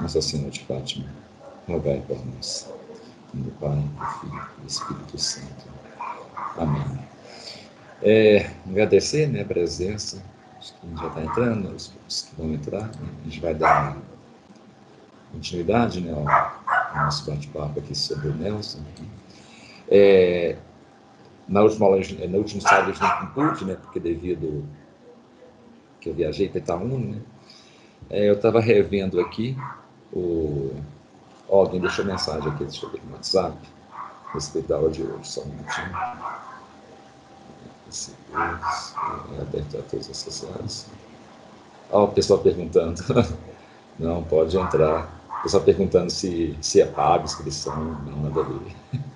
Nossa Senhora de Fátima, rogai por nós. Do Pai, do Filho e do Espírito Santo. Amém. É, agradecer né, a presença, os que já está entrando, os, os, que vão entrar, né, a gente vai dar continuidade né, ao, ao nosso bate-papo aqui sobre o Nelson. É, na última aula, na última sábado gente não pude, né, porque devido que eu viajei para Itaúna, né, é, eu estava revendo aqui o... Oh, alguém deixou mensagem aqui, deixa eu ver no WhatsApp, a respeito da aula de hoje, só um minutinho. É aberto a todas as sociais. Ó, oh, o pessoal perguntando. Não, pode entrar. O pessoal perguntando se, se é pago inscrição. Não, nada a ver.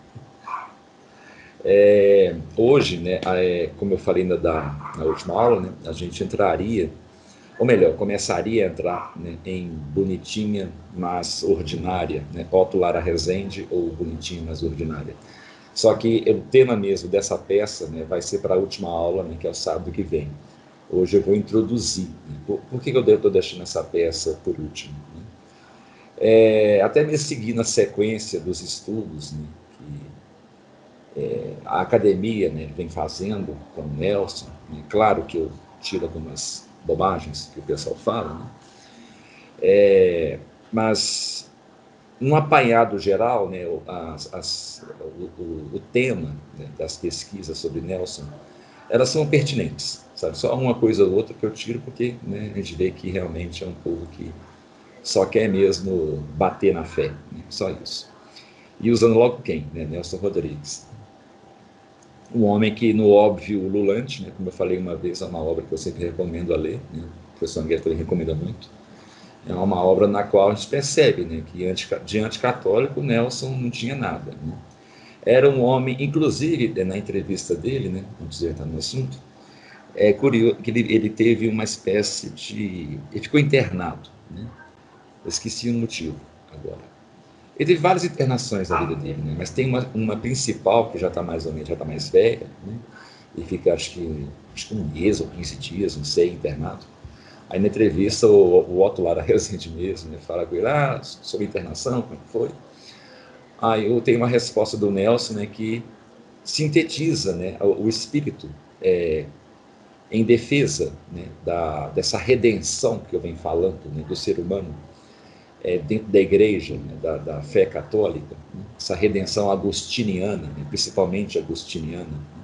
É, hoje, né, é, como eu falei na, da, na última aula, né, a gente entraria ou melhor, começaria a entrar né, em bonitinha, mas ordinária, né, Otto Lara Rezende ou bonitinha, mas ordinária. Só que o tema mesmo dessa peça né, vai ser para a última aula, né, que é o sábado que vem. Hoje eu vou introduzir. Né, por, por, que eu estou deixando essa peça por último? Né? É, até me seguir na sequência dos estudos né, que é, a academia né, vem fazendo com o Nelson. Claro que eu tiro algumas bobagens que o pessoal fala, né? É, mas, num apanhado geral, né, as, as, o, o, o, tema né, das pesquisas sobre Nelson, elas são pertinentes, sabe? Só uma coisa ou outra que eu tiro, porque né, a gente vê que realmente é um povo que só quer mesmo bater na fé, né? só isso. E usando logo quem? Né? Nelson Rodrigues um homem que, no óbvio Lulante, né, como eu falei uma vez, é uma obra que eu sempre recomendo a ler, né, o professor Angueta também recomenda muito, é uma obra na qual a gente percebe né, que anti, de anticatólico Nelson não tinha nada. Né. Era um homem, inclusive na entrevista dele, né, vamos dizer, no assunto, é curioso que ele, ele, teve uma espécie de. Ele ficou internado. Né? Esqueci o motivo agora. Ele teve várias internações na vida dele, né? mas tem uma, uma principal que já está mais ou menos, já está mais velha, né? e fica acho que, acho que um mês ou 15 dias, não sei, internado. Aí na entrevista o, o Otto Lara Rezende mesmo, né? fala com ele, ah, sobre internação, como é foi? Aí eu tenho uma resposta do Nelson, né, que sintetiza, né, o, o espírito é, em defesa, né, da, dessa redenção que eu venho falando, né, do ser humano, é, dentro da igreja, né, da, da, fé católica, né, essa redenção agostiniana, né, principalmente agostiniana, né,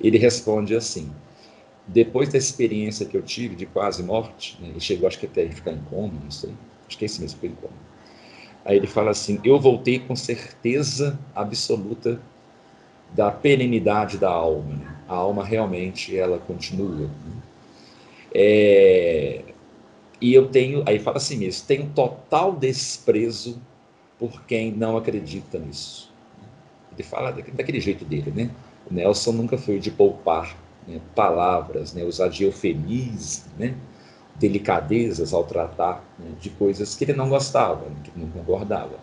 ele responde assim: depois da experiência que eu tive de quase morte, né, ele chegou acho que até a ficar em coma, não sei, acho que é esse mesmo que ele coma. Aí ele fala assim: eu voltei com certeza absoluta da perenidade da alma. Né? A alma realmente ela continua. É, e eu tenho, aí fala assim mesmo, tenho total desprezo por quem não acredita nisso. Ele fala daquele jeito dele, né? O Nelson nunca foi de poupar né, palavras, né, usar de eufemismo, né, delicadezas ao tratar né, de coisas que ele não gostava, né, que não concordava.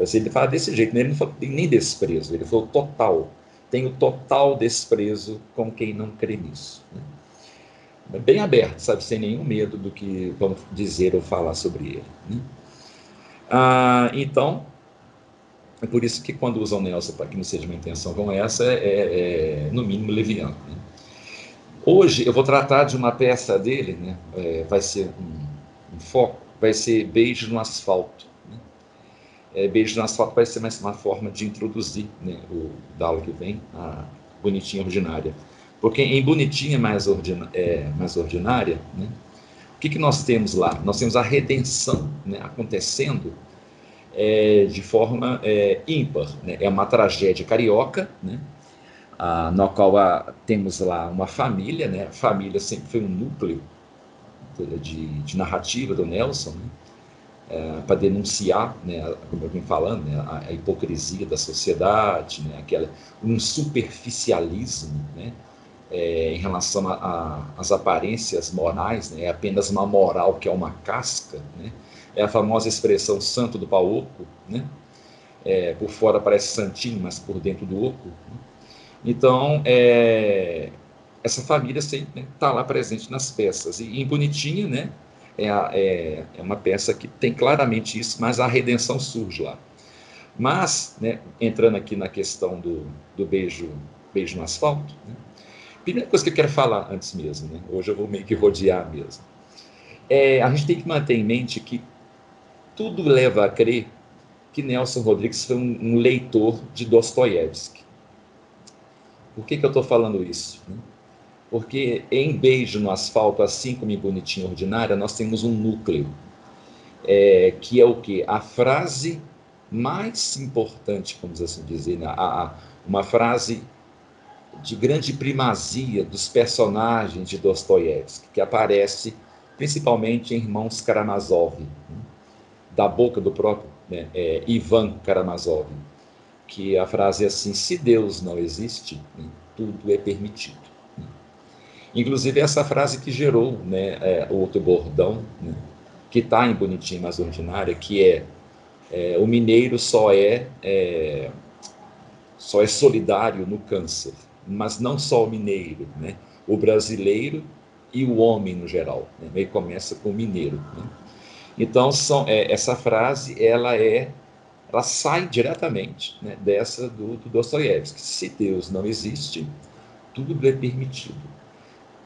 Assim, ele fala desse jeito, né? ele não falou nem desprezo, ele falou total. Tenho total desprezo com quem não crê nisso. Né? Bem aberto, sabe, sem nenhum medo do que vamos dizer ou falar sobre ele. Né? Ah, então, é por isso que quando usam Nelson para que não seja uma intenção como essa, é, é, é no mínimo leviano. Né? Hoje eu vou tratar de uma peça dele, né? É, vai ser um, um, foco, vai ser Beijo no Asfalto. Né? É, Beijo no Asfalto vai ser mais uma forma de introduzir né, o da aula que vem, a bonitinha ordinária. Porque em Bonitinha mais, ordina, é, mais ordinária, né, o que, que nós temos lá? Nós temos a redenção né, acontecendo é, de forma é, ímpar. Né? É uma tragédia carioca, né? a, na qual a, temos lá uma família, né? a família sempre foi um núcleo de, de narrativa do Nelson, né? É, para denunciar, né, como eu vim falando, né, a, a, hipocrisia da sociedade, né, aquela, um superficialismo, né, é, em relação às aparências morais, né? é apenas uma moral que é uma casca, né? é a famosa expressão santo do pau oco, né? É, por fora parece santinho, mas por dentro do oco. Né? Então, é, essa família está né, lá presente nas peças. E em Bonitinha, né, é, é, é uma peça que tem claramente isso, mas a redenção surge lá. Mas, né, entrando aqui na questão do, do beijo, beijo no asfalto, né, primeira coisa que eu quero falar antes mesmo, né, hoje eu vou meio que rodear mesmo, é, a gente tem que manter em mente que tudo leva a crer que Nelson Rodrigues foi um, um leitor de Dostoiévski. Por que, que eu estou falando isso? Né? Porque em Beijo no Asfalto, assim como em Bonitinho Ordinária, nós temos um núcleo, é, que é o que? A frase mais importante, vamos assim dizer, né? a, a, uma frase de grande primazia dos personagens de Dostoiévski, que aparece principalmente em Irmãos Karamazov, né? da boca do próprio né, é, Ivan Karamazov, que a frase é assim: se Deus não existe, né, tudo é permitido. Né. Inclusive essa frase que gerou né, é, outro bordão, né, que está em Bonitinho Mas Ordinária, que é, é, o mineiro só é, é, só é solidário no câncer, mas não só o mineiro, né, o brasileiro e o homem no geral. Né, ele começa com o mineiro. Né. Então, são, é, essa frase, ela é, ela sai diretamente né, dessa do, do Dostoiévski. Se Deus não existe, tudo é permitido.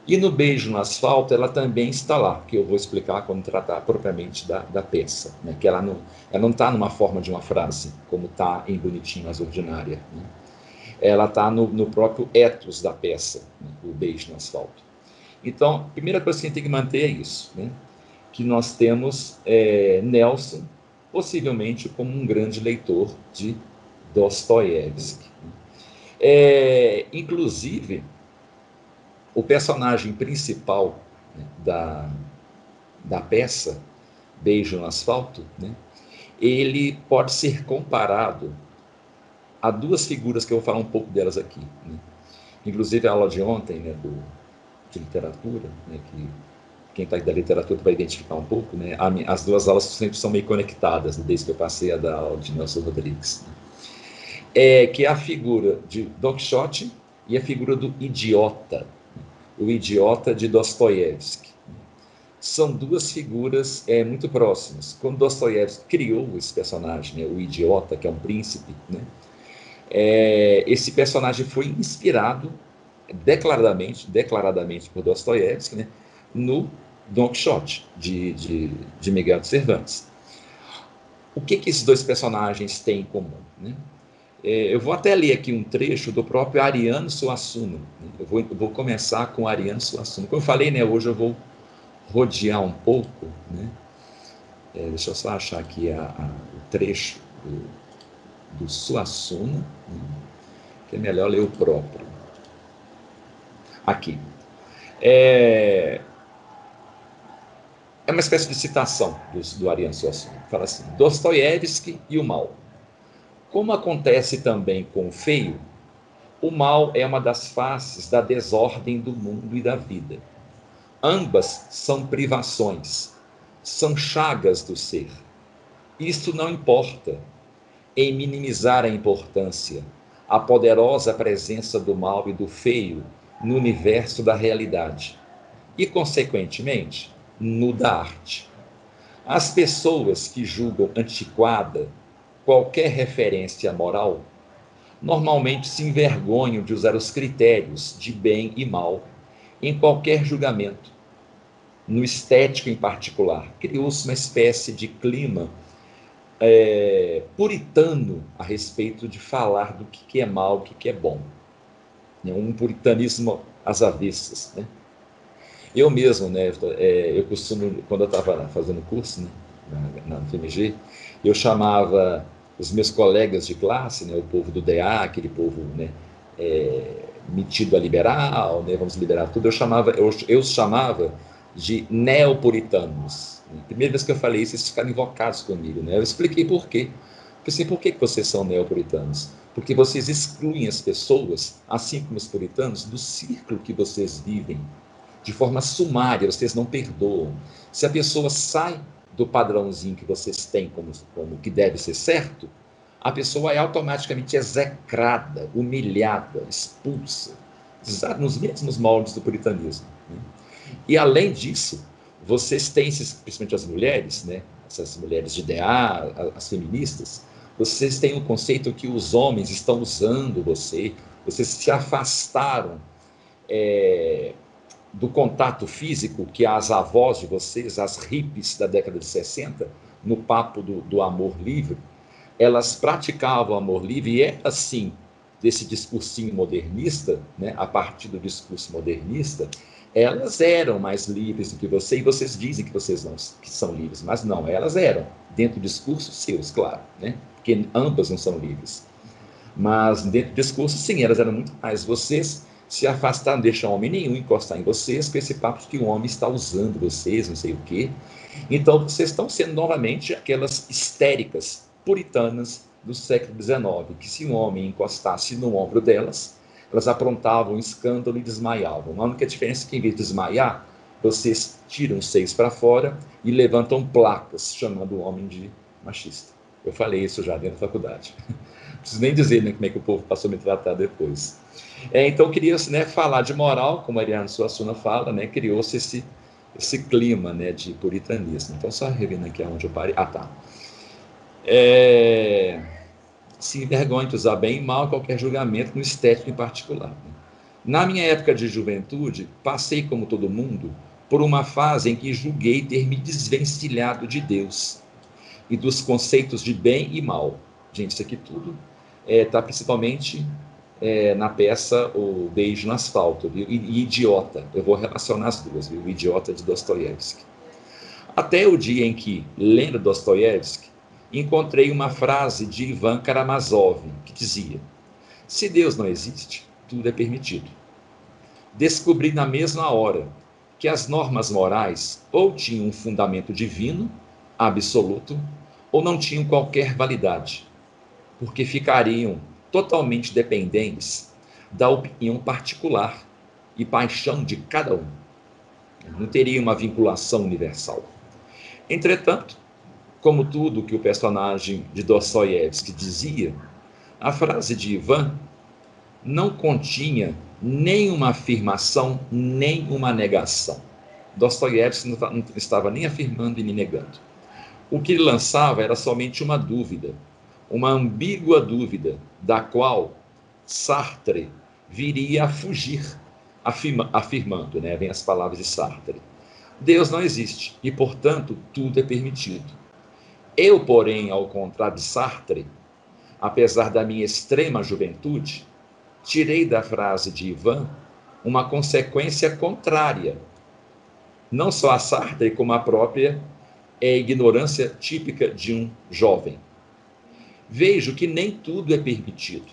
E no Beijo no Asfalto, ela também está lá, que eu vou explicar quando tratar propriamente da, da peça, né, que ela não está numa forma de uma frase, como está em Bonitinho, mas ordinária. Né. Ela está no, no, próprio ethos da peça, né, o Beijo no Asfalto. Então, a primeira coisa que a gente tem que manter é isso, né? que nós temos é, Nelson, possivelmente como um grande leitor de Dostoiévski. É, inclusive, o personagem principal né, da, da peça, Beijo no Asfalto, né, ele pode ser comparado a duas figuras que eu vou falar um pouco delas aqui. Né. Inclusive, a aula de ontem, né, do, de literatura, né, que quem está da literatura vai identificar um pouco, né? As duas aulas sempre são meio conectadas, né? desde que eu passei a da aula de Nelson Rodrigues. Né? É, que é a figura de Don Quixote e a figura do idiota, o idiota de Dostoiévski. São duas figuras é, muito próximas. Quando Dostoiévski criou esse personagem, né, o idiota, que é um príncipe, né, é, esse personagem foi inspirado declaradamente, declaradamente por Dostoiévski, né, no Don Quixote, de, de, de Miguel de Cervantes. O que, que esses dois personagens têm em comum? Né? É, eu vou até ler aqui um trecho do próprio Ariano Suassuna. Né? Eu, vou, eu vou começar com Ariano Suassuna. Como eu falei, né, hoje eu vou rodear um pouco. Né? É, deixa eu só achar aqui a, a, o trecho do, do Suassuna? Que é melhor ler o próprio. Aqui. É, é uma espécie de citação do, do Ariano Suassuna. Fala assim: Dostoiévski e o mal. Como acontece também com o feio, o mal é uma das faces da desordem do mundo e da vida. Ambas são privações, são chagas do ser. Isto não importa em minimizar a importância, a poderosa presença do mal e do feio no universo da realidade. E, consequentemente, no da arte. As pessoas que julgam antiquada qualquer referência moral normalmente se envergonham de usar os critérios de bem e mal em qualquer julgamento. No estético em particular, criou-se uma espécie de clima é, puritano a respeito de falar do que é mal, o que é bom. Um puritanismo às avessas. Né? Eu mesmo, né, é, eu costumo, quando eu estava fazendo curso né, na, na FMG, eu chamava os meus colegas de classe, né, o povo do DA, aquele povo né, é, metido a liberal, né, vamos liberar tudo, eu chamava, eu, eu chamava de neopuritanos. Primeira vez que eu falei isso, eles ficaram invocados comigo. Né? Eu expliquei por quê. Eu assim, por que vocês são neopuritanos? Porque vocês excluem as pessoas, assim como os puritanos, do círculo que vocês vivem, de forma sumária, vocês não perdoam. Se a pessoa sai do padrãozinho que vocês têm como, como que deve ser certo, a pessoa é automaticamente execrada, humilhada, expulsa, nos mesmos moldes do puritanismo. Né? E além disso, vocês têm, principalmente as mulheres, né, essas mulheres de DA, as feministas, vocês têm o um conceito que os homens estão usando você, vocês se afastaram é, do contato físico que as avós de vocês, as hippies da década de 60, no papo do, do amor livre, elas praticavam amor livre e é assim, desse discursinho modernista, né, a partir do discurso modernista, elas eram mais livres do que você, e vocês dizem que vocês não que são livres, mas não, elas eram, dentro do discurso seus, claro, né? porque ambas não são livres. Mas dentro do discurso, sim, elas eram muito mais. Vocês se afastaram, deixam homem nenhum encostar em vocês, com esse papo de que o homem está usando vocês, não sei o quê. Então, vocês estão sendo novamente aquelas histéricas puritanas do século XIX, que se um homem encostasse no ombro delas, elas aprontavam um escândalo e desmaiavam. A única diferença é que, em vez de desmaiar, vocês tiram os seios para fora e levantam placas chamando o homem de machista. Eu falei isso já dentro da faculdade. Não preciso nem dizer né, como é que o povo passou a me tratar depois. É, então, queria né, falar de moral, como a Ariane Suassuna fala, né, criou-se esse, esse clima né, de puritanismo. Então, só revendo aqui onde eu parei. Ah, tá. É, se envergonha de usar bem e mal qualquer julgamento no estético em particular. Na minha época de juventude, passei, como todo mundo, por uma fase em que julguei ter me desvencilhado de Deus e dos conceitos de bem e mal. Gente, isso aqui tudo está é, principalmente é, na peça O Beijo no Asfalto, viu? E, e, Idiota. Eu vou relacionar as duas, viu? O Idiota de Dostoiévski. Até o dia em que, lendo Dostoiévski, encontrei uma frase de Ivan Karamazov que dizia: Se Deus não existe, tudo é permitido. Descobri na mesma hora que as normas morais ou tinham um fundamento divino, absoluto, ou não tinham qualquer validade, porque ficariam totalmente dependentes da opinião particular e paixão de cada um. Não teria uma vinculação universal. Entretanto, como tudo que o personagem de Dostoiévski dizia, a frase de Ivan não continha nem uma afirmação, nem uma negação. Dostoiévski não estava nem afirmando e nem negando. O que ele lançava era somente uma dúvida, uma ambígua dúvida, da qual Sartre viria a fugir, afirma, afirmando, né? Vem as palavras de Sartre. Deus não existe e, portanto, tudo é permitido. Eu, porém, ao contrário de Sartre, apesar da minha extrema juventude, tirei da frase de Ivan uma consequência contrária, não só a Sartre, como a própria é ignorância típica de um jovem. Vejo que nem tudo é permitido.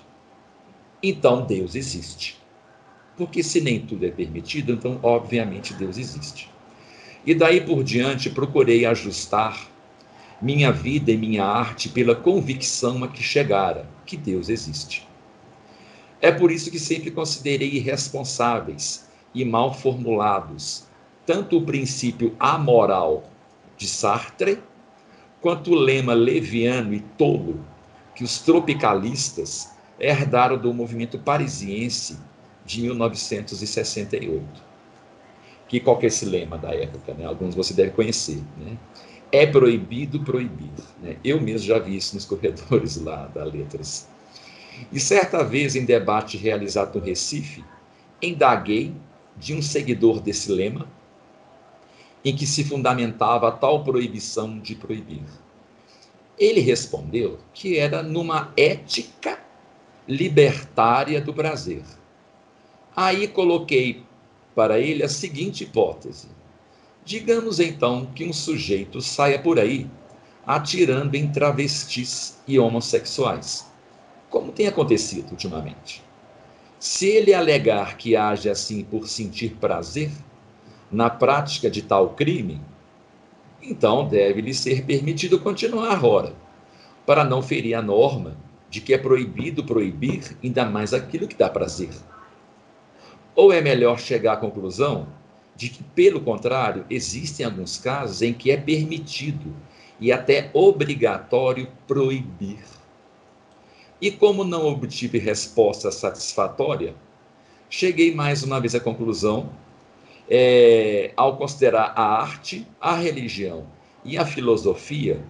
Então Deus existe. Porque se nem tudo é permitido, então obviamente Deus existe. E daí por diante procurei ajustar minha vida e minha arte pela convicção a que chegara que Deus existe. É por isso que sempre considerei irresponsáveis e mal formulados tanto o princípio amoral de Sartre, quanto o lema leviano e tolo que os tropicalistas herdaram do movimento parisiense de 1968. Que qual que é esse lema da época? Né? Alguns você deve conhecer. Né? É proibido proibir. Né? Eu mesmo já vi isso nos corredores lá da Letras. E certa vez, em debate realizado no Recife, indaguei de um seguidor desse lema, em que se fundamentava a tal proibição de proibir. Ele respondeu que era numa ética libertária do prazer. Aí coloquei para ele a seguinte hipótese: Digamos então que um sujeito saia por aí atirando em travestis e homossexuais, como tem acontecido ultimamente. Se ele alegar que age assim por sentir prazer na prática de tal crime, então deve-lhe ser permitido continuar, ora, para não ferir a norma de que é proibido proibir ainda mais aquilo que dá prazer. Ou é melhor chegar à conclusão de que, pelo contrário, existem alguns casos em que é permitido e até obrigatório proibir. E como não obtive resposta satisfatória, cheguei mais uma vez à conclusão é, ao considerar a arte, a religião e a filosofia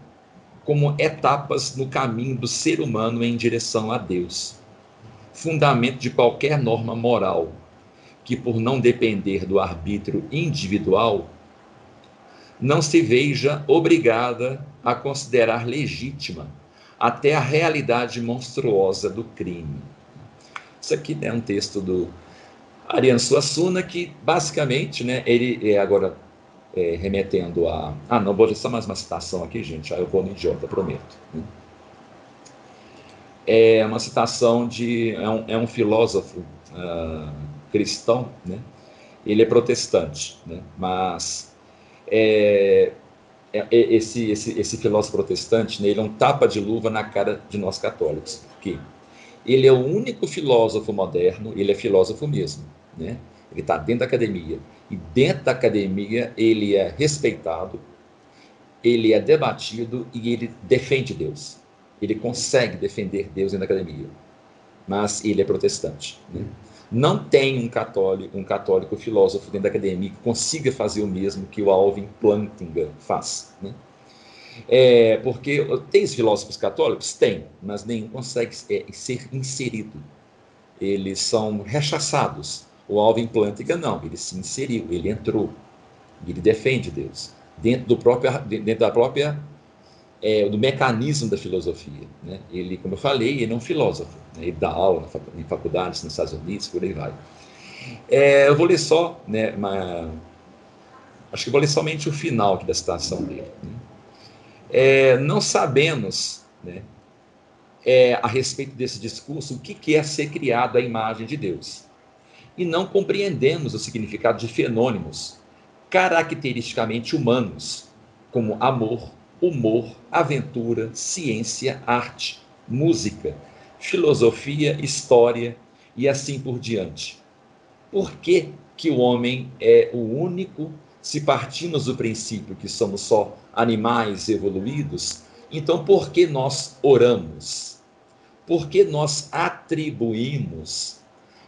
como etapas no caminho do ser humano em direção a Deus, fundamento de qualquer norma moral, que por não depender do arbítrio individual, não se veja obrigada a considerar legítima até a realidade monstruosa do crime. Isso aqui é um texto do Ariano Suassuna que basicamente, né, ele é agora é, remetendo a. Ah, não, vou só mais uma citação aqui, gente, aí eu vou no idiota, prometo. Né? É uma citação de. É um, é um filósofo uh, cristão, né? ele é protestante, né? mas é, é, é, esse, esse, esse filósofo protestante, né, ele é um tapa de luva na cara de nós católicos. Por quê? Ele é o único filósofo moderno, ele é filósofo mesmo, né? Ele está dentro da academia. E dentro da academia ele é respeitado, ele é debatido e ele defende Deus. Ele consegue defender Deus dentro da academia. Mas ele é protestante. Né? Não tem um católico, um católico filósofo dentro da academia que consiga fazer o mesmo que o Alvin Plantinga faz. Né? É, porque tem filósofos católicos? Tem, mas nenhum consegue é, ser inserido. Eles são rechaçados o Alvin Plantinga não, ele se inseriu, ele entrou, ele defende Deus dentro do próprio, dentro da própria é, do mecanismo da filosofia. Né? Ele, como eu falei, ele é um filósofo. Né? Ele dá aula em faculdades nos Estados Unidos, por aí vai. É, eu vou ler só, né, uma, acho que vou ler somente o final da citação dele. Né? É, não sabemos né, é, a respeito desse discurso o que, que é ser criado à imagem de Deus e não compreendemos o significado de fenômenos caracteristicamente humanos, como amor, humor, aventura, ciência, arte, música, filosofia, história e assim por diante. Por que, que o homem é o único, se partimos do princípio que somos só animais evoluídos, então por que nós oramos? Por que nós atribuímos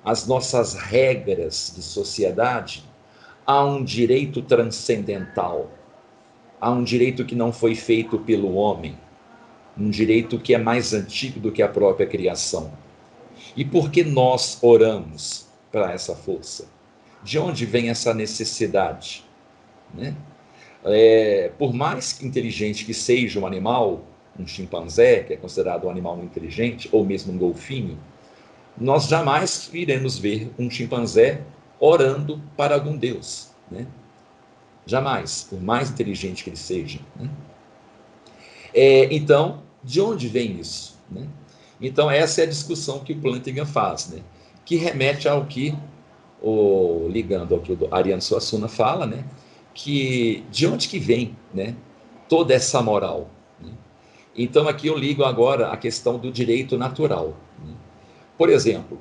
as nossas regras de sociedade, há um direito transcendental, há um direito que não foi feito pelo homem, um direito que é mais antigo do que a própria criação. E por que nós oramos para essa força? De onde vem essa necessidade? Né? É, por mais inteligente que seja um animal, um chimpanzé, que é considerado um animal inteligente, ou mesmo um golfinho, nós jamais iremos ver um chimpanzé orando para algum Deus. Né? Jamais, por mais inteligente que ele seja. Né? É, então, de onde vem isso? Né? Então, essa é a discussão que o Plantinga faz, né? que remete ao que, o, ligando ao que o Ariano Suassuna fala, né? que de onde que vem né? toda essa moral. Né? Então, aqui eu ligo agora a questão do direito natural. Né? Por exemplo,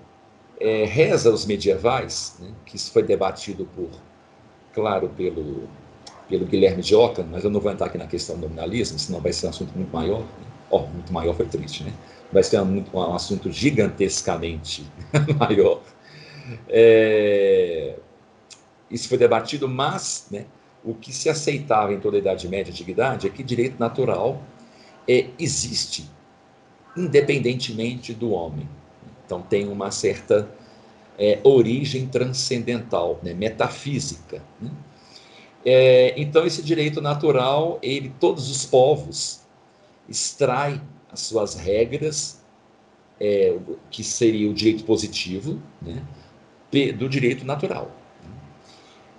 é, reza os medievais, né, que isso foi debatido por, claro, pelo, pelo Guilherme Ockham, mas eu não vou entrar aqui na questão do nominalismo, senão vai ser um assunto muito maior. Né? Oh, muito maior foi triste, né? Vai ser um, um assunto gigantescamente maior. É, isso foi debatido, mas né, o que se aceitava em toda a Idade Média e Antiguidade é que direito natural é, existe independentemente do homem. Então tem uma certa é, origem transcendental, né, metafísica. Né? É, então esse direito natural, ele todos os povos extrai as suas regras, é, que seria o direito positivo, né, do direito natural.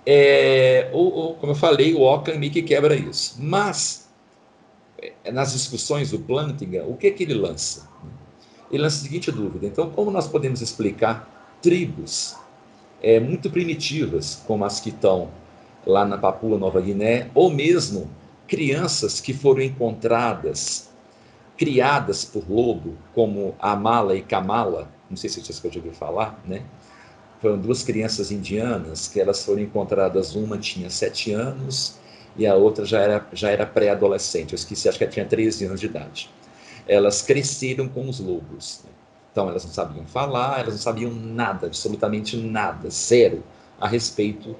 É, ou, ou, como eu falei, o Ockham meio que quebra isso. Mas, é, nas discussões do Plantinga, o que, que ele lança? ele lança a seguinte dúvida: então, como nós podemos explicar tribos é, muito primitivas, como as que estão lá na Papua Nova Guiné, ou mesmo crianças que foram encontradas, criadas por lobo, como Amala e Kamala, não sei se vocês já ouviram falar, né? Foram duas crianças indianas que elas foram encontradas, uma tinha sete anos e a outra já era, já era pré-adolescente, eu esqueci, acho que ela tinha 13 anos de idade elas cresceram com os lobos. Né? Então, elas não sabiam falar, elas não sabiam nada, absolutamente nada, zero, a respeito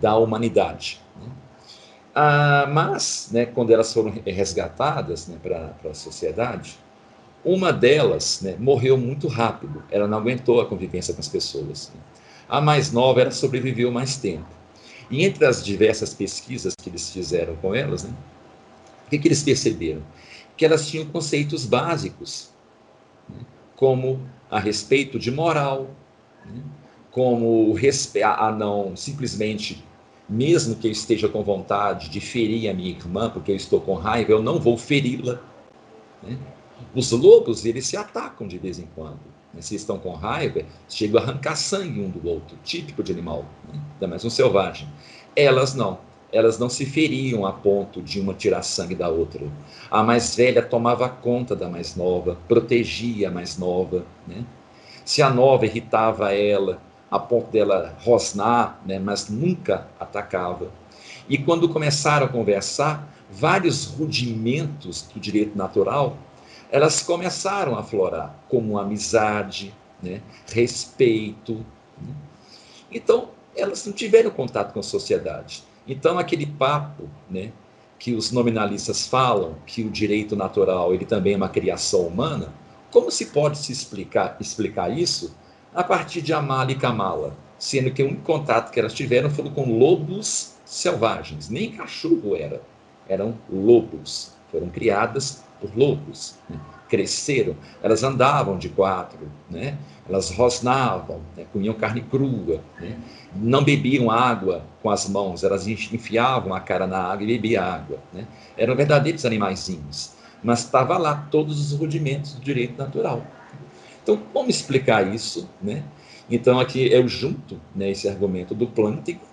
da humanidade. Né? Ah, mas, né, quando elas foram resgatadas né, para a sociedade, uma delas né, morreu muito rápido, ela não aguentou a convivência com as pessoas. Né? A mais nova, ela sobreviveu mais tempo. E entre as diversas pesquisas que eles fizeram com elas, né, o que, que eles perceberam? Que elas tinham conceitos básicos, como a respeito de moral, né, como a não simplesmente, mesmo que eu esteja com vontade de ferir a minha irmã, porque eu estou com raiva, eu não vou feri-la. Né? Os lobos, eles se atacam de vez em quando. Né? Se estão com raiva, chegam a arrancar sangue um do outro, típico de animal, né? ainda mais um selvagem. Elas não. Elas não se feriam a ponto de uma tirar sangue da outra. A mais velha tomava conta da mais nova, protegia a mais nova. Né? Se a nova irritava ela, a ponto dela rosnar, né? mas nunca atacava. E quando começaram a conversar, vários rudimentos do direito natural elas começaram a aflorar, como amizade, né, respeito. Né? Então, elas não tiveram contato com a sociedade. Então, aquele papo né, que os nominalistas falam, que o direito natural ele também é uma criação humana, como se pode se explicar, explicar isso a partir de Amala e Kamala? Sendo que o único contato que elas tiveram foi com lobos selvagens, nem cachorro era, eram lobos, foram criadas por lobos. Né? Cresceram, elas andavam de quatro, né? elas rosnavam, né? comiam carne crua, né? não bebiam água com as mãos, elas enfiavam a cara na água e bebiam água. Né? Eram verdadeiros animaizinhos, mas estava lá todos os rudimentos do direito natural. Então, como explicar isso? Né? Então, aqui eu junto né, esse argumento do plântico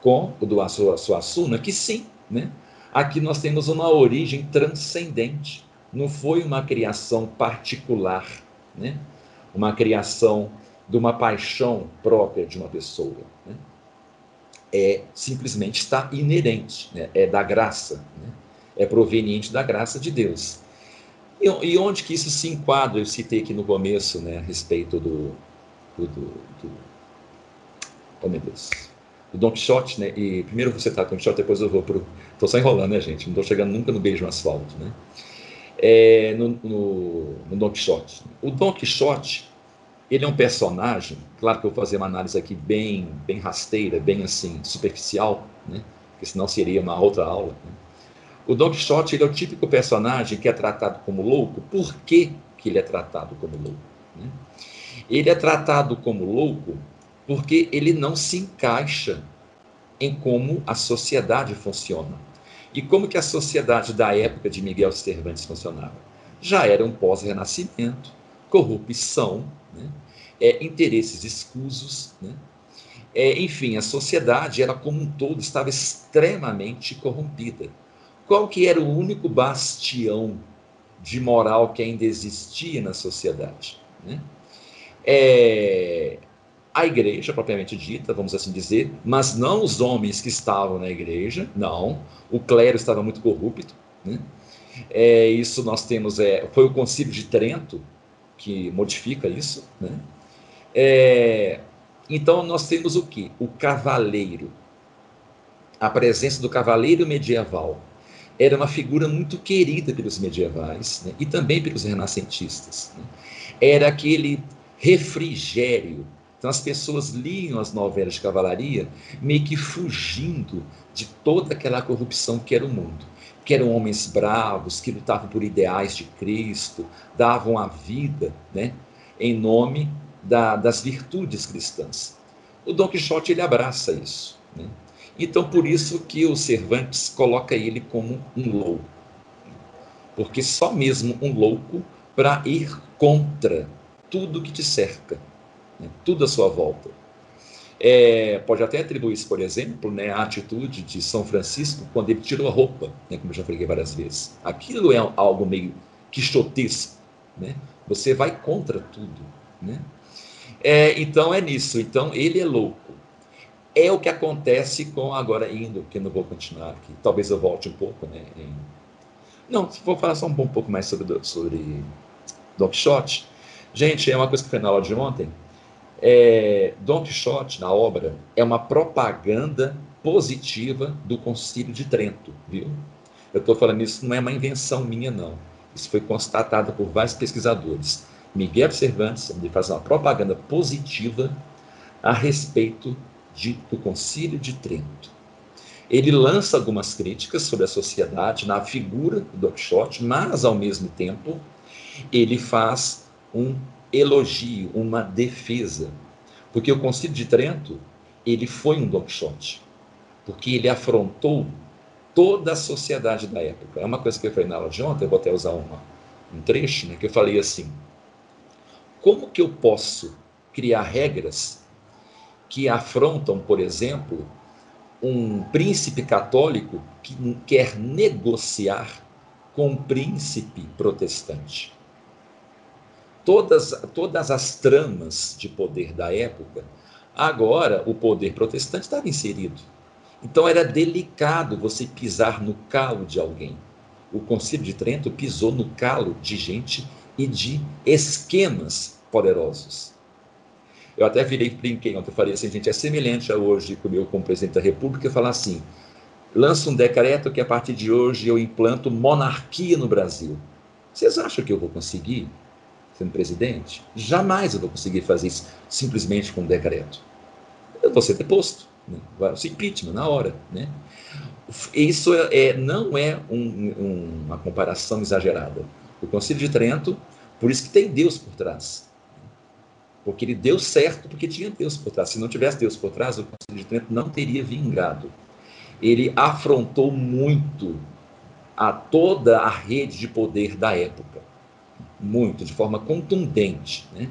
com o do Suassuna, que sim, né? aqui nós temos uma origem transcendente não foi uma criação particular, né? uma criação de uma paixão própria de uma pessoa. Né? É simplesmente está inerente, né? é da graça, né? é proveniente da graça de Deus. E, e, onde que isso se enquadra? Eu citei aqui no começo, né, a respeito do, do, do, do oh meu Deus, do Don Quixote, né? E primeiro você tá Don Quixote, depois eu vou pro, tô só enrolando, né, gente? Não estou chegando nunca no beijo no asfalto, né? É, no, no, no Don Quixote. O Don Quixote, ele é um personagem, claro que eu vou fazer uma análise aqui bem, bem rasteira, bem assim, superficial, né? porque senão seria uma outra aula. Né? O Don Quixote ele é o típico personagem que é tratado como louco. Por que, que ele é tratado como louco? Né? Ele é tratado como louco porque ele não se encaixa em como a sociedade funciona. E como que a sociedade da época de Miguel Cervantes funcionava? Já era um pós-renascimento, corrupção, né? é, interesses escusos, né? é, enfim, a sociedade era como um todo estava extremamente corrompida. Qual que era o único bastião de moral que ainda existia na sociedade? Né? É, a igreja propriamente dita, vamos assim dizer, mas não os homens que estavam na igreja, não. O clero estava muito corrupto. Né? É, isso nós temos, é, foi o concílio de Trento que modifica isso. Né? É, então nós temos o que? O cavaleiro. A presença do cavaleiro medieval era uma figura muito querida pelos medievais né? e também pelos renascentistas. Né? Era aquele refrigério então as pessoas liam as novelas de cavalaria meio que fugindo de toda aquela corrupção que era o mundo. Que eram homens bravos, que lutavam por ideais de Cristo, davam a vida né, em nome da, das virtudes cristãs. O Dom Quixote ele abraça isso. Né? Então, por isso que o Cervantes coloca ele como um louco. Porque só mesmo um louco para ir contra tudo que te cerca né? tudo à sua volta. É, pode até atribuir isso, por exemplo, né, à atitude de São Francisco quando ele tirou a roupa, né, como eu já falei várias vezes. Aquilo é algo meio quixotesco. Né? Você vai contra tudo. Né? É, então é nisso. Então ele é louco. É o que acontece com agora indo, que eu não vou continuar aqui. Talvez eu volte um pouco, né? Em... Não, vou falar só um pouco mais sobre sobre Don Quixote. Gente, é uma coisa que foi na aula de ontem. É, Don Quixote, na obra, é uma propaganda positiva do Concílio de Trento, viu? Eu estou falando isso não é uma invenção minha, não. Isso foi constatado por vários pesquisadores. Miguel Cervantes ele faz uma propaganda positiva a respeito de, do Concílio de Trento. Ele lança algumas críticas sobre a sociedade na figura do Don Quixote, mas, ao mesmo tempo, ele faz um elogio, uma defesa. Porque o Concílio de Trento, ele foi um Don Quixote, porque ele afrontou toda a sociedade da época. É uma coisa que eu falei na aula de ontem, eu vou até usar uma, um trecho, né, que eu falei assim, como que eu posso criar regras que afrontam, por exemplo, um príncipe católico que quer negociar com um príncipe protestante? Todas, todas as tramas de poder da época, agora o poder protestante estava inserido. Então era delicado você pisar no calo de alguém. O Concílio de Trento pisou no calo de gente e de esquemas poderosos. Eu até virei brinquei ontem, eu falei assim, gente, é semelhante a hoje comigo como presidente da República falar assim, lança um decreto que a partir de hoje eu implanto monarquia no Brasil. Vocês acham que eu vou conseguir sendo presidente? Jamais eu vou conseguir fazer isso simplesmente com um decreto. Eu vou ser deposto. Né? Vai ser impeachment na hora. Né? Isso é, é não é um, um, uma comparação exagerada. O Concílio de Trento, por isso que tem Deus por trás. Porque ele deu certo porque tinha Deus por trás. Se não tivesse Deus por trás, o Concílio de Trento não teria vingado. Ele afrontou muito a toda a rede de poder da época. Muito, de forma contundente. Né?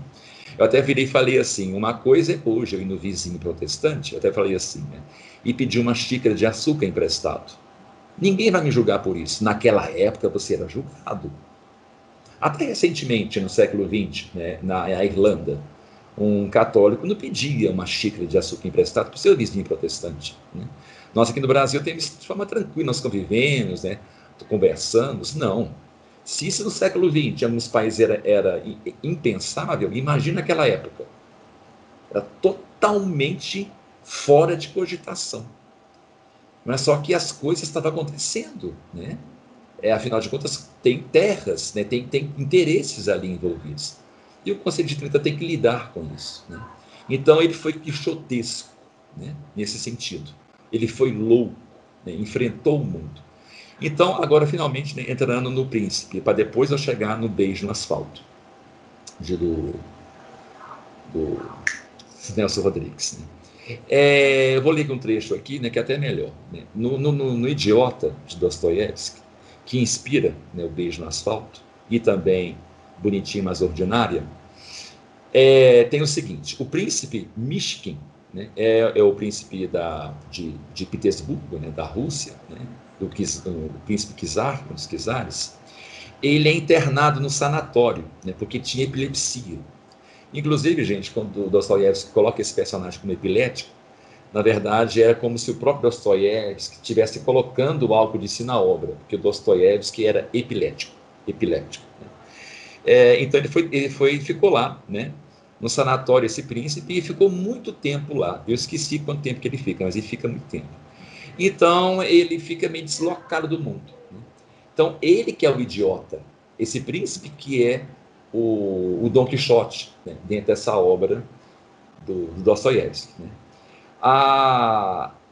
Eu até virei e falei assim: uma coisa é hoje eu ir no vizinho protestante, eu até falei assim, né? E pedir uma xícara de açúcar emprestado. Ninguém vai me julgar por isso. Naquela época você era julgado. Até recentemente, no século XX, né, na Irlanda, um católico não pedia uma xícara de açúcar emprestado para o seu vizinho protestante. Né? Nós aqui no Brasil temos de forma tranquila, nós convivemos, né, conversamos. Não. Se isso no século XX, em alguns países era, era impensável, imagina aquela época. Era totalmente fora de cogitação. Mas só que as coisas estavam acontecendo, né? É, afinal de contas, tem terras, né? tem, tem interesses ali envolvidos. E o Conselho de Trenta tem que lidar com isso. Né? Então, ele foi quixotesco, né? nesse sentido. Ele foi louco, né? enfrentou o mundo. Então, agora finalmente né, entrando no príncipe, para depois eu chegar no beijo no asfalto, de do, do Nelson Rodrigues. Né? É, eu vou ler um trecho aqui, né, que é até melhor. Né? No, no, no, Idiota, de Dostoiévski, que inspira né, o beijo no asfalto, e também Bonitinho, mas Ordinária, é, tem o seguinte: o príncipe Mishkin né, é, é, o príncipe da, de, de Petersburgo, né, da Rússia, né, do, do príncipe Kizar, um dos Kizares, ele é internado no sanatório, né, porque tinha epilepsia. Inclusive, gente, quando Dostoiévski coloca esse personagem como epilético, na verdade era como se o próprio Dostoiévski estivesse colocando algo de si na obra, porque o Dostoiévski era epilético, epilético. Né? É, então ele foi, ele foi, ficou lá, né, no sanatório esse príncipe e ficou muito tempo lá. Eu esqueci quanto tempo que ele fica, mas ele fica muito tempo. Então ele fica meio deslocado do mundo. Né? Então ele que é o idiota, esse príncipe que é o, o Dom Quixote, né? dentro dessa obra do, do Dostoiévski. Né?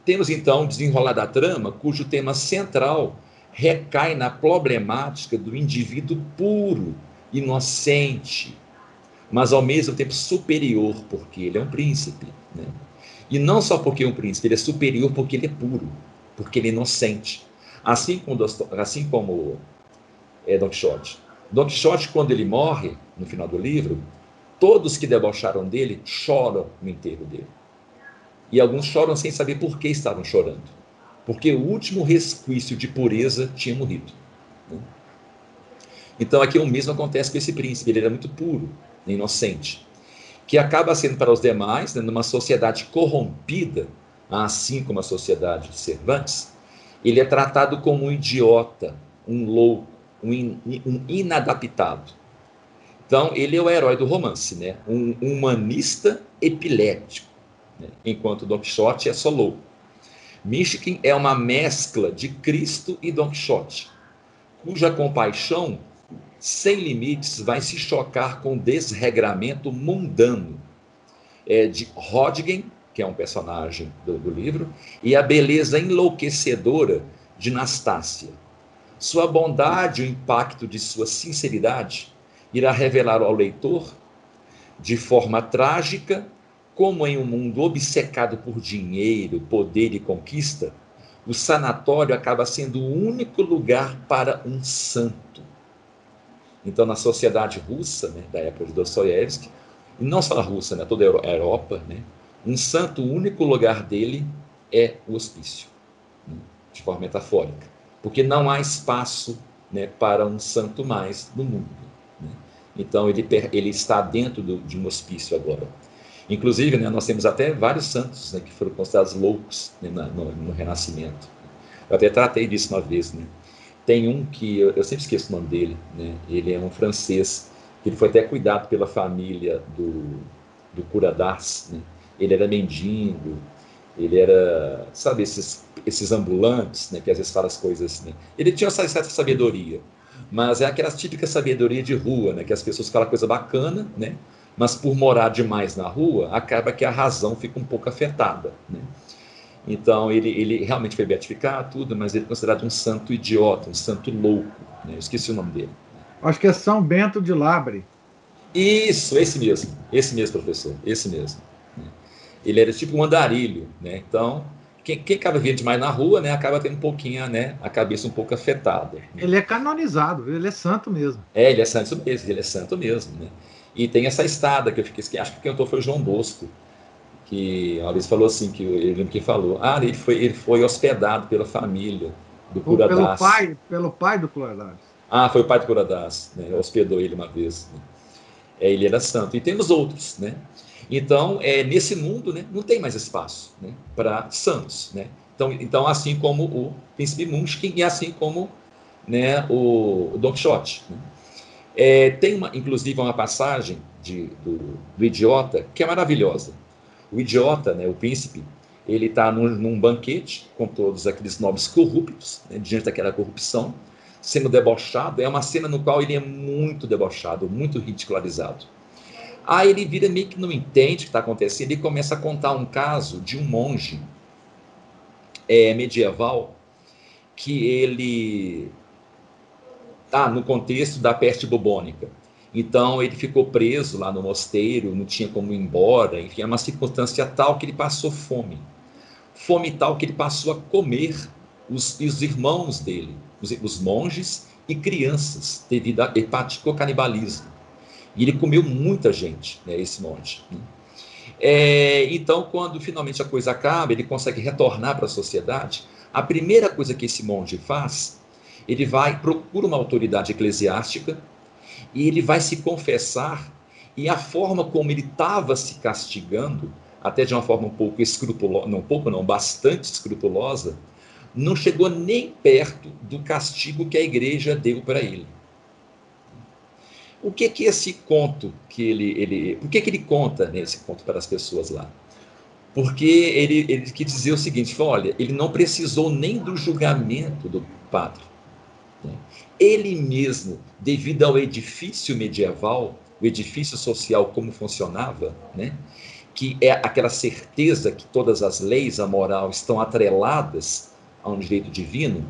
temos então o desenrolar da trama, cujo tema central recai na problemática do indivíduo puro, inocente, mas ao mesmo tempo superior, porque ele é um príncipe. Né? E não só porque é um príncipe, ele é superior porque ele é puro, porque ele é inocente. Assim como, assim como é Don Quixote. Don Quixote, quando ele morre, no final do livro, todos que debocharam dele choram no enterro dele. E alguns choram sem saber por que estavam chorando. Porque o último resquício de pureza tinha morrido. Né? Então aqui o mesmo acontece com esse príncipe, ele era muito puro, inocente que acaba sendo para os demais, né, numa sociedade corrompida, assim como a sociedade de Cervantes, ele é tratado como um idiota, um louco, um, in, um inadaptado. Então, ele é o herói do romance, né? um humanista epilético, né? enquanto Don Quixote é só louco. Michigan é uma mescla de Cristo e Don Quixote, cuja compaixão sem limites vai se chocar com o desregramento mundano é, de Rodgen, que é um personagem do, do livro, e a beleza enlouquecedora de Nastácia. Sua bondade o impacto de sua sinceridade irá revelar ao leitor, de forma trágica, como em um mundo obcecado por dinheiro, poder e conquista, o sanatório acaba sendo o único lugar para um santo. Então, na sociedade russa, né, da época de Dostoiévski, e não só a Rússia, né, toda a Europa, né, um santo, o único lugar dele é o hospício, né, de forma metafórica, porque não há espaço né, para um santo mais no mundo. Né. Então, ele, ele está dentro do, de um hospício agora. Inclusive, né, nós temos até vários santos né, que foram considerados loucos né, no, no, Renascimento. Eu até tratei disso uma vez. Né? Tem um que eu, eu, sempre esqueço o nome dele. Né? Ele é um francês que ele foi até cuidado pela família do, do Cura d'Ars. Né? Ele era mendigo, ele era, sabe, esses, esses ambulantes, né, que às vezes falam as coisas. Né? Ele tinha essa certa sabedoria, mas é aquela típica sabedoria de rua, né, que as pessoas falam coisa bacana, né? mas por morar demais na rua, acaba que a razão fica um pouco afetada. Né? Então, ele, ele realmente foi beatificado, tudo, mas ele é considerado um santo idiota, um santo louco. Né? Eu esqueci o nome dele. Acho que é São Bento de Labre. Isso, esse mesmo, esse mesmo, professor, esse mesmo. Né? Ele era tipo um andarilho, né? Então, quem, quem acaba vendo demais na rua, né, acaba tendo um pouquinho, né, a cabeça um pouco afetada. Né? Ele é canonizado, ele é santo mesmo. É, ele é santo mesmo, ele é santo mesmo, né? E tem essa estada que eu fiquei, acho que quem cantou foi o João Bosco, que uma vez falou assim, que ele lembro que falou, ah, ele foi, ele foi hospedado pela família do Curadas. Pelo pai, pelo pai do Curadas. Ah, foi o pai do Curadas, né? hospedou ele uma vez. Né? É, ele era santo. E temos outros, né? Então, é, nesse mundo, né, não tem mais espaço né, para santos, né? Então, então, assim como o Príncipe Munchkin e assim como né, o, Don Quixote. Né? É, tem, uma, inclusive, uma passagem de, do, do, idiota que é maravilhosa. O idiota, né, o príncipe, ele está num, num, banquete com todos aqueles nobres corruptos, né, diante daquela corrupção, sendo debochado. É uma cena no qual ele é muito debochado, muito ridicularizado. Aí ele vira meio que não entende o que está acontecendo e começa a contar um caso de um monge é, medieval que ele tá no contexto da peste bubônica. Então ele ficou preso lá no mosteiro, não tinha como ir embora, enfim, é uma circunstância tal que ele passou fome. Fome tal que ele passou a comer os, os irmãos dele, os, os, monges e crianças, devido a hepático canibalismo. E ele comeu muita gente, né, esse monge. Né? É, então, quando finalmente a coisa acaba, ele consegue retornar para a sociedade. A primeira coisa que esse monge faz ele vai, procura uma autoridade eclesiástica e ele vai se confessar e a forma como ele estava se castigando, até de uma forma um pouco escrupulosa, não um pouco não, bastante escrupulosa, não chegou nem perto do castigo que a igreja deu para ele. O que que esse conto que ele, ele por que que ele conta nesse né, conto para as pessoas lá? Porque ele, ele quis dizer o seguinte, olha, ele não precisou nem do julgamento do padre. Ele mesmo, devido ao edifício medieval, o edifício social como funcionava, né? que é aquela certeza que todas as leis, a moral, estão atreladas a um direito divino,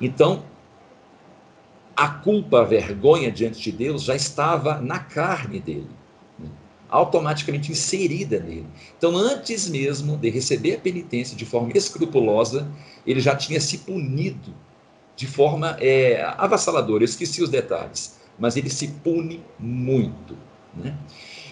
então a culpa, a vergonha diante de Deus já estava na carne dele, né? automaticamente inserida nele. Então, antes mesmo de receber a penitência de forma escrupulosa, ele já tinha se punido de forma é, avassaladora. Eu esqueci os detalhes, mas ele se pune muito. Né?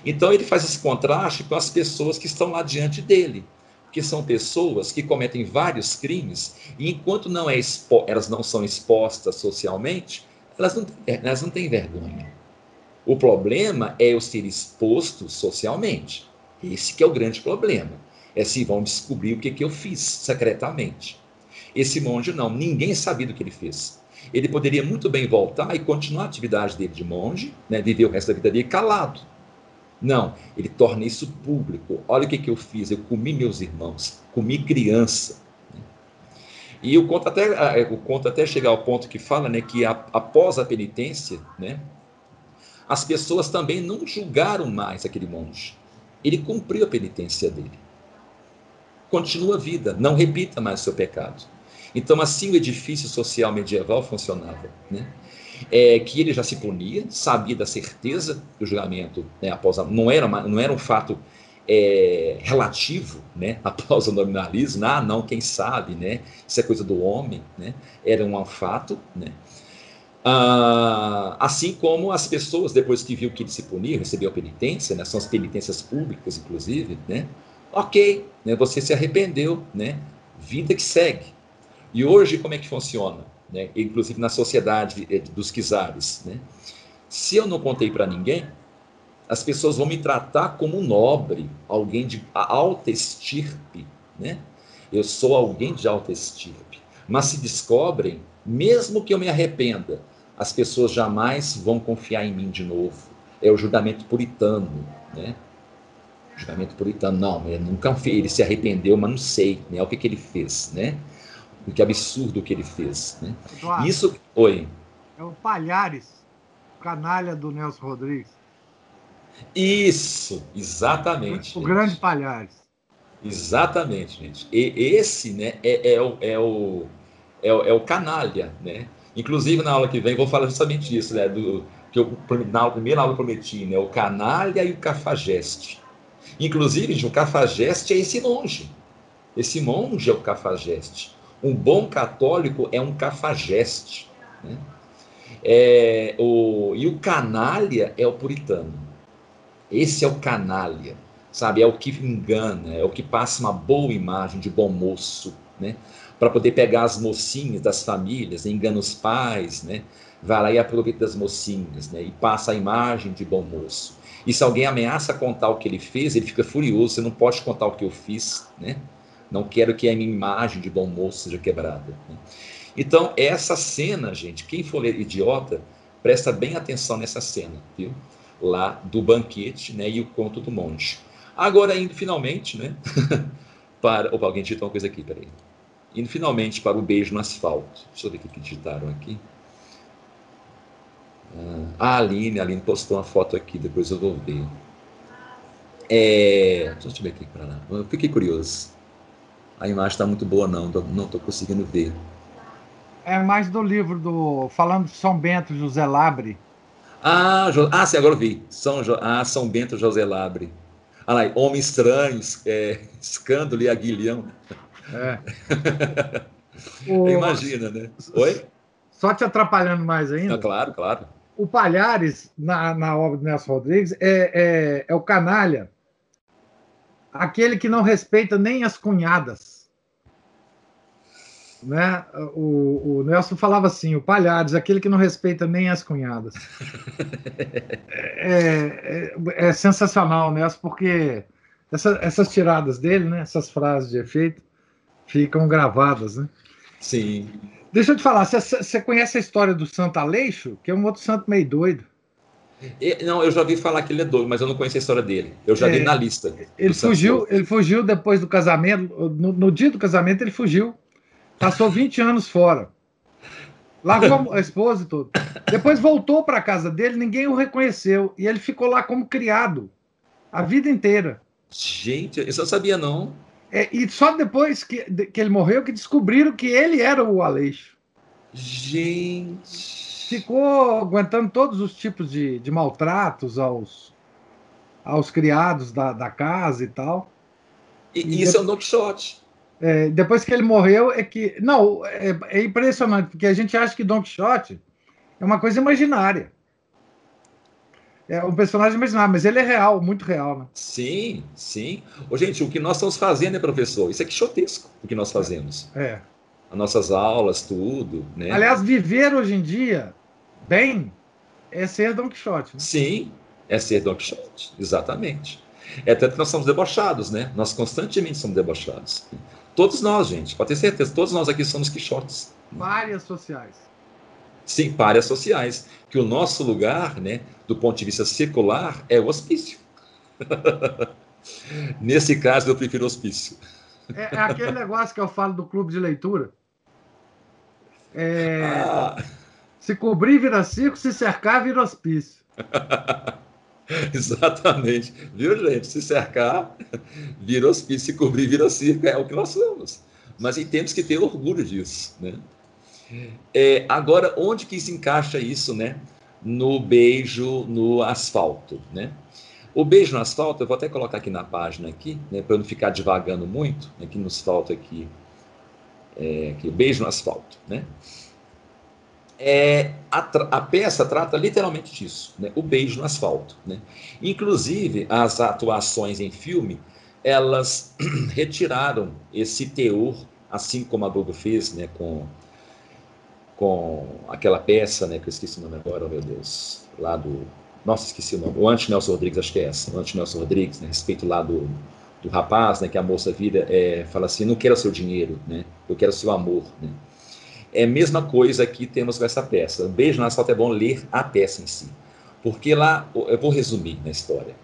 Então ele faz esse contraste com as pessoas que estão lá diante dele, que são pessoas que cometem vários crimes e enquanto não é expo elas não são expostas socialmente, elas não, elas não têm vergonha. O problema é eu ser exposto socialmente. Esse que é o grande problema. É se vão descobrir o que, que eu fiz secretamente. Esse monge não, ninguém sabia do que ele fez. Ele poderia muito bem voltar e continuar a atividade dele de monge, né, viver o resto da vida dele calado. Não, ele torna isso público. Olha o que, que eu fiz, eu comi meus irmãos, comi criança. E o conto até, o conto até chegar ao ponto que fala né, que a, após a penitência, né, as pessoas também não julgaram mais aquele monge. Ele cumpriu a penitência dele. Continua a vida, não repita mais seu pecado. Então, assim o edifício social medieval funcionava. Né? É, que ele já se punia, sabia da certeza do julgamento né, após a, não era uma, não era um fato é, relativo, né, após o nominalismo, ah, não, quem sabe, né, isso é coisa do homem, né, era um fato, né, ah, assim como as pessoas, depois que viu que ele se punia, recebeu a penitência, né, são as penitências públicas, inclusive, né, ok, né, você se arrependeu, né, vida que segue. E hoje, como é que funciona? Né, inclusive na sociedade eh, dos quizares, né, se eu não contei para ninguém, as pessoas vão me tratar como um nobre, alguém de alta estirpe, né? Eu sou alguém de alta estirpe. Mas se descobrem, mesmo que eu me arrependa, as pessoas jamais vão confiar em mim de novo. É o julgamento puritano, né? Julgamento puritano, não, ele nunca ele se arrependeu, mas não sei, né? O que, que ele fez, né? O que absurdo que ele fez, né? Eduardo, Isso, oi. É o Palhares, canalha do Nelson Rodrigues. Isso, exatamente. O gente. grande Palhares. Exatamente, gente. E esse, né, é, é, o, é, o, é, o, é o canalha, né? Inclusive, na aula que vem, vou falar justamente disso, né? Do, que eu, na primeira aula prometi, né? O canalha e o cafajeste. Inclusive, gente, o cafajeste é esse monge. Esse monge é o cafajeste. Um bom católico é um cafajeste. Né? É, o, e o canalha é o puritano. Esse é o canalha, sabe? É o que engana, é o que passa uma boa imagem de bom moço, né? Para poder pegar as mocinhas das famílias, engana os pais, né? Vai lá e aproveita das mocinhas, né? E passa a imagem de bom moço. E se alguém ameaça contar o que ele fez, ele fica furioso. Você não pode contar o que eu fiz, né? Não quero que a minha imagem de bom moço seja quebrada. Né? Então, essa cena, gente, quem for idiota, presta bem atenção nessa cena, viu? lá do banquete né, e o conto do monte. Agora, indo finalmente, né, para. Opa, alguém digitou uma coisa aqui, peraí. Indo finalmente para o beijo no asfalto. Deixa eu ver o que digitaram aqui. Ah, a Aline, a Aline postou uma foto aqui, depois eu vou ver. É, deixa eu ver aqui para lá. Eu fiquei curioso. A imagem está muito boa, não, não estou conseguindo ver. É mais do livro do. Falando de São Bento José Labre. Ah, jo... ah sim, agora eu vi. São, jo... ah, São Bento José Labre. Ah, lá, Homem Estranho, é... Escândalo e Aguilhão. É. o... Imagina, né? Oi? Só te atrapalhando mais ainda. Ah, claro, claro. O Palhares, na, na obra do Nelson Rodrigues, é, é, é o canalha, aquele que não respeita nem as cunhadas né? O, o, Nelson falava assim: o Palhares, aquele que não respeita nem as cunhadas. é, é, é, sensacional, Nelson, porque essa, essas tiradas dele, né? Essas frases de efeito ficam gravadas, né? Sim. Deixa eu te falar, você conhece a história do Santo Aleixo, que é um outro santo meio doido? Não, eu já vi falar que ele é doido, mas eu não conheço a história dele. Eu já é, vi na lista. Ele fugiu, ele fugiu depois do casamento. No, no, dia do casamento, ele fugiu Passou 20 anos fora. Largou a esposa e tudo. Depois voltou para a casa dele, ninguém o reconheceu. E ele ficou lá como criado. A vida inteira. Gente, eu não sabia, não. É, e só depois que, que ele morreu que descobriram que ele era o Aleixo. Gente. Ficou aguentando todos os tipos de, de maltratos aos, aos criados da, da casa e tal. E, e isso depois... é um Don Quixote. É, depois que ele morreu, é que. Não, é, é, impressionante, porque a gente acha que Don Quixote é uma coisa imaginária. É um personagem imaginário, mas ele é real, muito real, né? Sim, sim. Ô, gente, o que nós estamos fazendo, né, professor? Isso é quixotesco, o que nós fazemos. É. As nossas aulas, tudo, né? Aliás, viver hoje em dia bem é ser Don Quixote. Né? Sim, é ser Don Quixote, exatamente. É tanto que nós somos debochados, né? Nós constantemente somos debochados. Todos nós, gente, pode ter certeza, todos nós aqui somos quixotes. Párias sociais. Sim, párias sociais. Que o nosso lugar, né, do ponto de vista secular, é o hospício. Nesse caso, eu prefiro hospício. É, é, aquele negócio que eu falo do clube de leitura. É... Ah. Se cobrir, vira circo, se cercar, vira hospício. Exatamente. Viu, gente? Se cercar, vira hospício, se cobrir, vira circo. É o que nós somos. Mas temos que ter orgulho disso, né? É, agora, onde que se encaixa isso, né? No beijo no asfalto, né? O beijo no asfalto, eu vou até colocar aqui na página aqui, né, para não ficar divagando muito, né, aqui no asfalto aqui, é, aqui, beijo no asfalto, né? É, a, a, peça trata literalmente disso, né, o beijo no asfalto, né? Inclusive as atuações em filme, elas retiraram esse teor, assim como a Globo fez, né, com com aquela peça, né, que eu esqueci o nome agora, oh meu Deus, lá do nossa, esqueci o nome. O Ante Nelson Rodrigues, acho que é essa. O Ante Nelson Rodrigues, né, a respeito lá do, do rapaz, né, que a moça vira, é, fala assim: não quero seu dinheiro, né, eu quero seu amor. Né. É a mesma coisa que temos com essa peça. Um beijo na asfalto é bom ler a peça em si. Porque lá, eu vou resumir na história.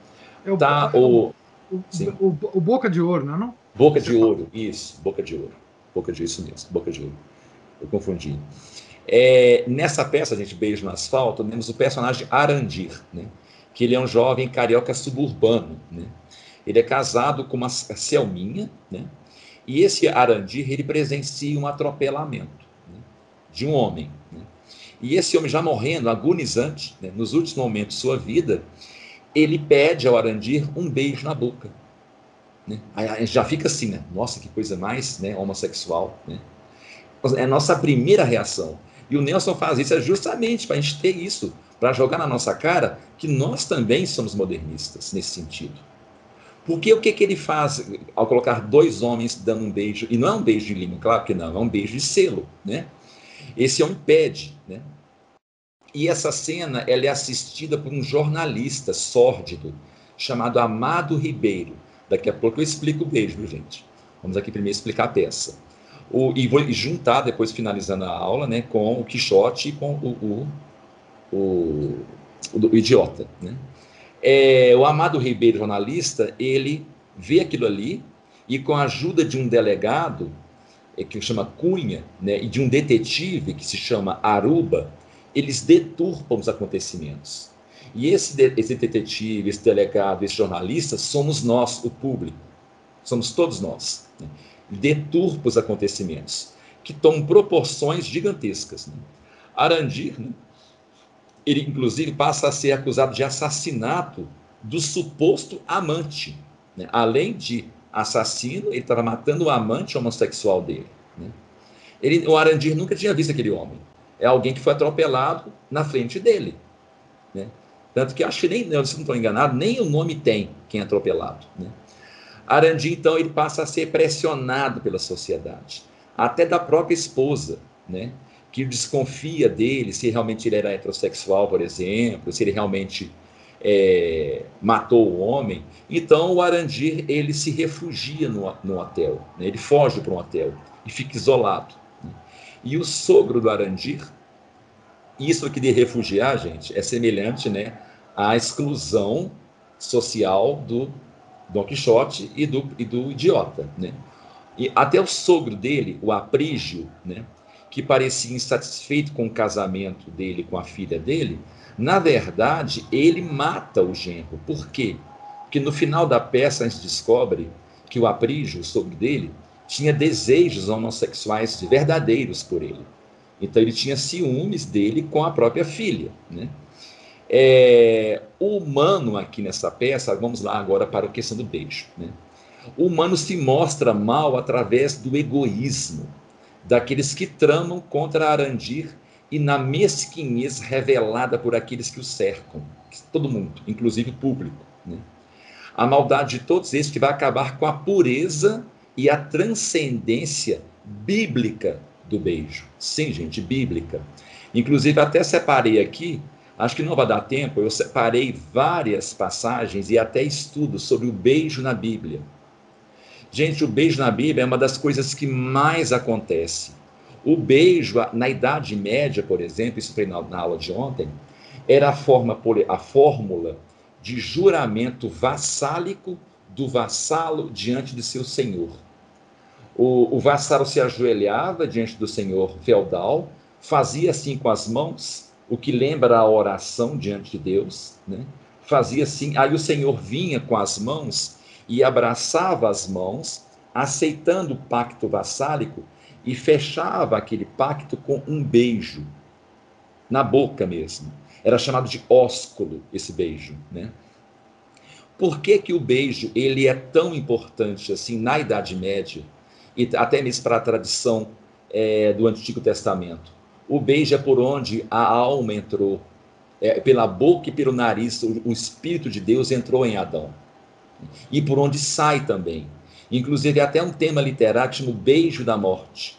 É o, tá, o, o, o, o, Boca de Ouro, não é? Não? Boca de Ouro, isso, Boca de Ouro. Boca de isso mesmo, Boca de Ouro. Eu confundi. É, nessa peça, a gente, Beijo no Asfalto, temos o personagem Arandir, né? que ele é um jovem carioca suburbano. Né? Ele é casado com uma Selminha, né? e esse Arandir ele presencia um atropelamento né? de um homem. Né? E esse homem já morrendo, agonizante, né? nos últimos momentos de sua vida, ele pede ao Arandir um beijo na boca. Né? Aí já fica assim, né? Nossa, que coisa mais né, homossexual. Né? É a nossa primeira reação. E o Nelson faz isso é justamente para a gente ter isso, para jogar na nossa cara que nós também somos modernistas nesse sentido. Porque o que, que ele faz ao colocar dois homens dando um beijo, e não é um beijo de língua, claro que não, é um beijo de selo, né? Esse homem pede, né? E essa cena ela é assistida por um jornalista sórdido chamado Amado Ribeiro. Daqui a pouco eu explico o beijo, gente? Vamos aqui primeiro explicar a peça. O, e vou juntar, depois finalizando a aula, né, com o Quixote e com o, o, o, o Idiota. Né? É, o Amado Ribeiro, jornalista, ele vê aquilo ali e com a ajuda de um delegado, é, que chama Cunha, né, e de um detetive que se chama Aruba, eles deturpam os acontecimentos. E esse, esse detetive, esse delegado, esse jornalista, somos nós, o público. Somos todos nós. Né? Deturpa os acontecimentos, que tomam proporções gigantescas. Né? Arandir, né? ele inclusive passa a ser acusado de assassinato do suposto amante. Né? Além de assassino, ele estava matando o amante homossexual dele. Né? Ele, o Arandir nunca tinha visto aquele homem. É alguém que foi atropelado na frente dele. Né? Tanto que acho que nem, se não estou enganado, nem o nome tem quem é atropelado. Né? Arandi, então, ele passa a ser pressionado pela sociedade, até da própria esposa, né? que desconfia dele, se realmente ele era heterossexual, por exemplo, se ele realmente é, matou o homem. Então, o Arandir, ele se refugia no, no hotel, né? ele foge para um hotel e fica isolado. Né? E o sogro do Arandir, isso aqui de refugiar, gente, é semelhante né, à exclusão social do Don Quixote e do, e do idiota, né? E até o sogro dele, o Aprígio, né, que parecia insatisfeito com o casamento dele com a filha dele, na verdade, ele mata o genro. Por quê? Porque no final da peça a gente descobre que o Aprígio, o sogro dele, tinha desejos homossexuais verdadeiros por ele. Então ele tinha ciúmes dele com a própria filha, né? É, o humano aqui nessa peça, vamos lá agora para a questão do beijo. Né? O humano se mostra mal através do egoísmo, daqueles que tramam contra Arandir e na mesquinhez revelada por aqueles que o cercam, todo mundo, inclusive o público. Né? A maldade de todos esses que vai acabar com a pureza e a transcendência bíblica do beijo. Sim, gente, bíblica. Inclusive, até separei aqui Acho que não vai dar tempo, eu separei várias passagens e até estudos sobre o beijo na Bíblia. Gente, o beijo na Bíblia é uma das coisas que mais acontece. O beijo, na Idade Média, por exemplo, isso foi na, aula de ontem, era a, forma, a fórmula de juramento vassálico do vassalo diante de seu senhor. O, o vassalo se ajoelhava diante do senhor feudal, fazia assim com as mãos, o que lembra a oração diante de Deus, né? fazia assim, aí o senhor vinha com as mãos e abraçava as mãos, aceitando o pacto vassálico e fechava aquele pacto com um beijo na boca mesmo. Era chamado de ósculo esse beijo, né? Por que, que o beijo ele é tão importante assim na Idade Média e até mesmo para a tradição é, do Antigo Testamento? O beijo é por onde a alma entrou, é, pela boca e pelo nariz, o, o Espírito de Deus entrou em Adão. E por onde sai também. Inclusive, até um tema literário que chama o beijo da morte.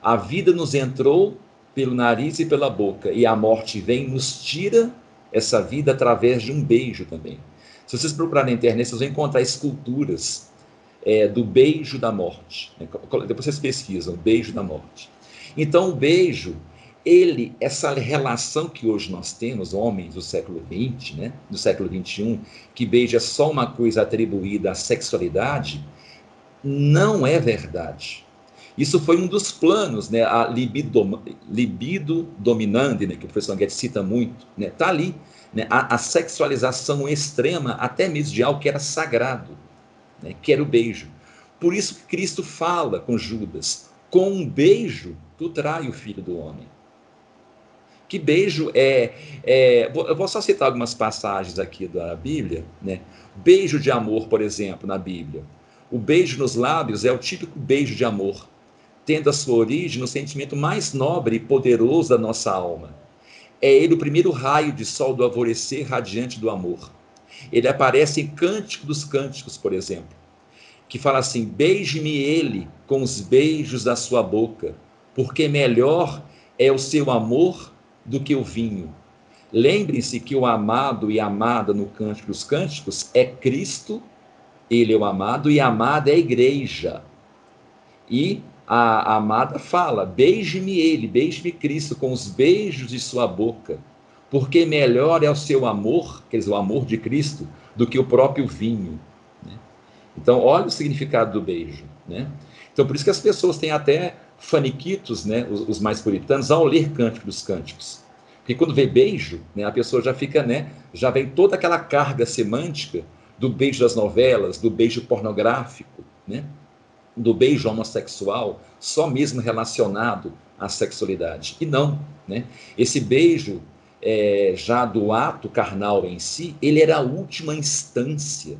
A vida nos entrou pelo nariz e pela boca, e a morte vem nos tira essa vida através de um beijo também. Se vocês procurarem na internet, vocês vão encontrar esculturas é, do beijo da morte. Depois vocês pesquisam, beijo da morte. Então, o beijo, ele, essa relação que hoje nós temos, homens do século XX, né, do século XXI, que beijo é só uma coisa atribuída à sexualidade, não é verdade. Isso foi um dos planos, né, a libido, libido dominante, né, que o professor Guedes cita muito, está né, tá ali, né, a, a, sexualização extrema, até mesmo de algo que era sagrado, né, que era o beijo. Por isso que Cristo fala com Judas, com um beijo tu trai o filho do homem. Que beijo é, é, Eu vou só citar algumas passagens aqui da Bíblia. Né? Beijo de amor, por exemplo, na Bíblia. O beijo nos lábios é o típico beijo de amor, tendo a sua origem no sentimento mais nobre e poderoso da nossa alma. É ele o primeiro raio de sol do alvorecer radiante do amor. Ele aparece em Cântico dos Cânticos, por exemplo, que fala assim: Beije-me ele com os beijos da sua boca, porque melhor é o seu amor do que o vinho. Lembrem-se que o amado e amada no Cântico dos Cânticos é Cristo ele é o amado e amada é a igreja. E a, a amada fala: beije-me ele, beije-me Cristo com os beijos de sua boca, porque melhor é o seu amor, quer dizer, o amor de Cristo, do que o próprio vinho. Né? Então, olha o significado do beijo. Né? Então, por isso que as pessoas têm até faniquitos, né, os, os mais puritanos, ao ler Cântico dos Cânticos. Porque quando vê beijo, né, a pessoa já fica, né, já vem toda aquela carga semântica do beijo das novelas, do beijo pornográfico, né? do beijo homossexual, só mesmo relacionado à sexualidade. E não, né? Esse beijo é, já do ato carnal em si, ele era a última instância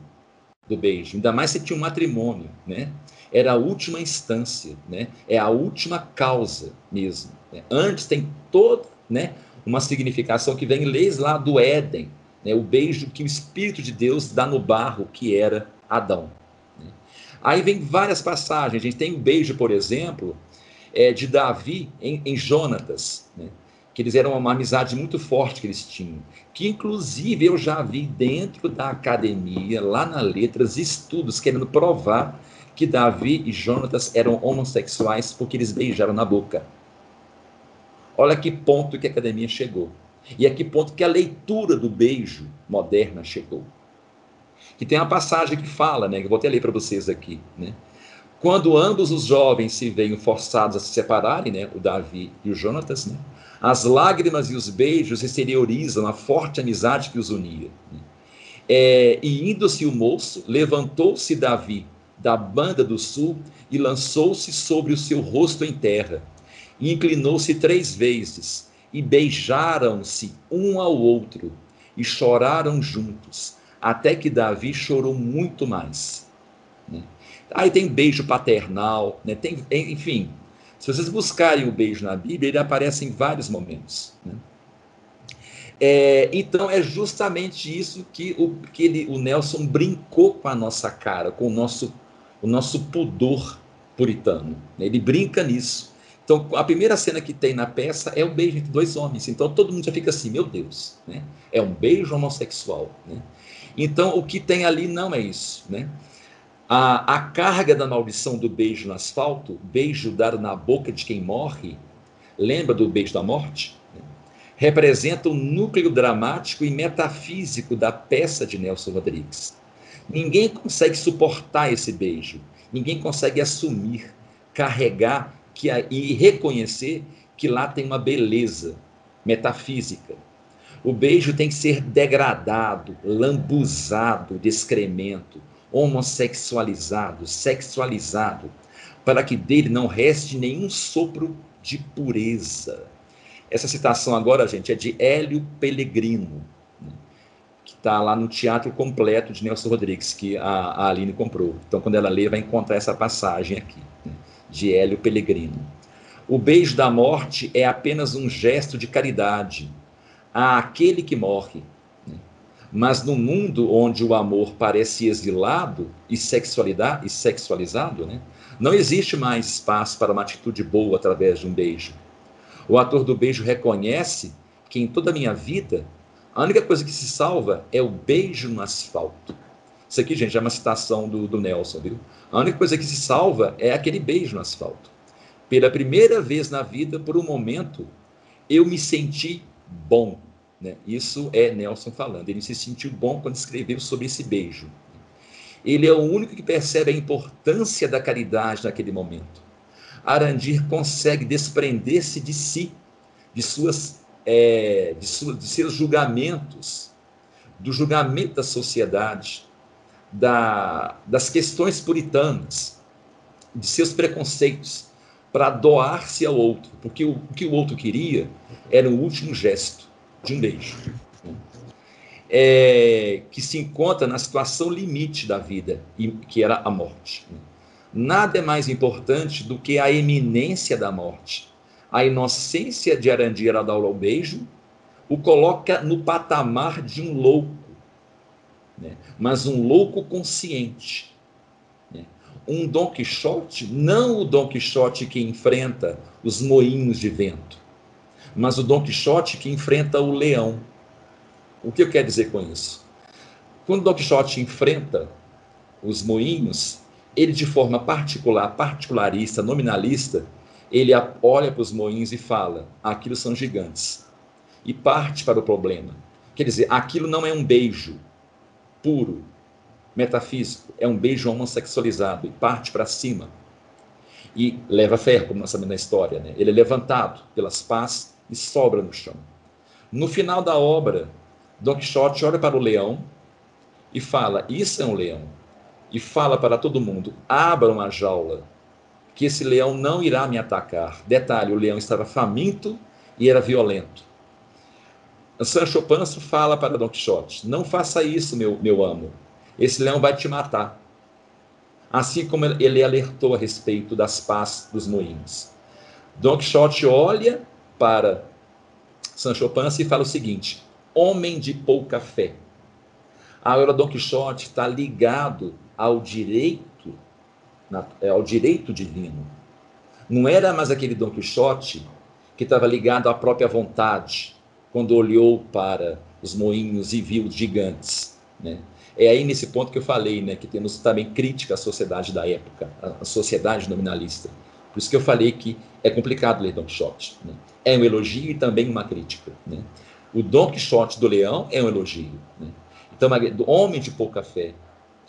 do beijo. Ainda mais se tinha um matrimônio, né? Era a última instância, né? É a última causa mesmo. Né? Antes tem toda, né? Uma significação que vem leis lá do Éden, né, o beijo que o Espírito de Deus dá no barro que era Adão. Né. Aí vem várias passagens. A gente tem o um beijo, por exemplo, é, de Davi em, em né, que eles eram uma amizade muito forte que eles tinham. Que inclusive eu já vi dentro da academia, lá na Letras, estudos querendo provar que Davi e Jonatas eram homossexuais porque eles beijaram na boca. Olha que ponto que a academia chegou. E a que ponto que a leitura do beijo moderna chegou. Que tem uma passagem que fala, né, que eu vou até ler para vocês aqui, né? Quando ambos os jovens se veem forçados a se separarem, né, o Davi e o Jonatas, né, as lágrimas e os beijos exteriorizam a forte amizade que os unia. Né? É, e indo-se o moço, levantou-se Davi da banda do sul e lançou-se sobre o seu rosto em terra, e inclinou-se três vezes, e beijaram-se um ao outro e choraram juntos, até que Davi chorou muito mais. Né? Aí tem beijo paternal, né? tem, enfim. Se vocês buscarem o beijo na Bíblia, ele aparece em vários momentos. Né? É, então é justamente isso que, o, que ele, o Nelson brincou com a nossa cara, com o nosso, o nosso pudor puritano. Né? Ele brinca nisso. Então, a primeira cena que tem na peça é o beijo entre dois homens. Então, todo mundo já fica assim, meu Deus, né? É um beijo homossexual, né? Então, o que tem ali não é isso, né? A, a carga da maldição do beijo no asfalto, beijo dado na boca de quem morre, lembra do beijo da morte? Representa o núcleo dramático e metafísico da peça de Nelson Rodrigues. Ninguém consegue suportar esse beijo ninguém consegue assumir, carregar que, e reconhecer que lá tem uma beleza metafísica. O beijo tem que ser degradado, lambuzado de excremento, homossexualizado, sexualizado, para que dele não reste nenhum sopro de pureza. Essa citação agora, gente, é de Hélio Pellegrino, que está lá no Teatro Completo de Nelson Rodrigues, que a, a Aline comprou. Então, quando ela lê, vai encontrar essa passagem aqui, né, de Hélio Pellegrino. O beijo da morte é apenas um gesto de caridade àquele que morre. Né. Mas no mundo onde o amor parece exilado e, sexualidade, e sexualizado, né, não existe mais espaço para uma atitude boa através de um beijo. O ator do beijo reconhece que em toda a minha vida, a única coisa que se salva é o beijo no asfalto. Isso aqui, gente, é uma citação do, do Nelson, viu? A única coisa que se salva é aquele beijo no asfalto. Pela primeira vez na vida, por um momento, eu me senti bom. Né? Isso é Nelson falando. Ele se sentiu bom quando escreveu sobre esse beijo. Ele é o único que percebe a importância da caridade naquele momento. Arandir consegue desprender-se de si, de, suas, é, de, de seus julgamentos, do julgamento da sociedade, da, das questões puritanas, de seus preconceitos, para doar-se ao outro, porque o, o, que o outro queria era o último gesto de um beijo. É, que se encontra na situação limite da vida, que era a morte. Nada é mais importante do que a eminência da morte. A inocência de Arandir a dar beijo o coloca no patamar de um louco, né? mas um louco consciente. Né? Um Dom Quixote, não o Dom Quixote que enfrenta os moinhos de vento, mas o Dom Quixote que enfrenta o leão. O que eu quero dizer com isso? Quando o Dom Quixote enfrenta os moinhos, ele de forma particular, particularista, nominalista, ele olha para os moinhos e fala: aquilo são gigantes. E parte para o problema. Quer dizer, aquilo não é um beijo puro, metafísico, é um beijo homossexualizado e parte para cima. E leva ferro, como nós sabemos na história. Né? Ele é levantado pelas pás e sobra no chão. No final da obra, Don Quixote olha para o leão e fala: Isso é um leão e fala para todo mundo: abram a jaula, que esse leão não irá me atacar. Detalhe: o leão estava faminto e era violento. Sancho Panza fala para Don Quixote: Não faça isso, meu, meu amo. Esse leão vai te matar. Assim como ele alertou a respeito das pás dos moinhos. Don Quixote olha para Sancho Panza e fala o seguinte: Homem de pouca fé. Agora, Don Quixote está ligado ao direito, é, ao direito divino. Não era mais aquele Dom Quixote que estava ligado à própria vontade, quando olhou para os moinhos e viu gigantes. Né? É aí nesse ponto que eu falei, né, que temos também crítica à sociedade da época, à sociedade nominalista. Por isso que eu falei que é complicado ler Don Quixote. Né? É um elogio e também uma crítica. Né? O Don Quixote do Leão é um elogio. Né? Então, homem de pouca fé,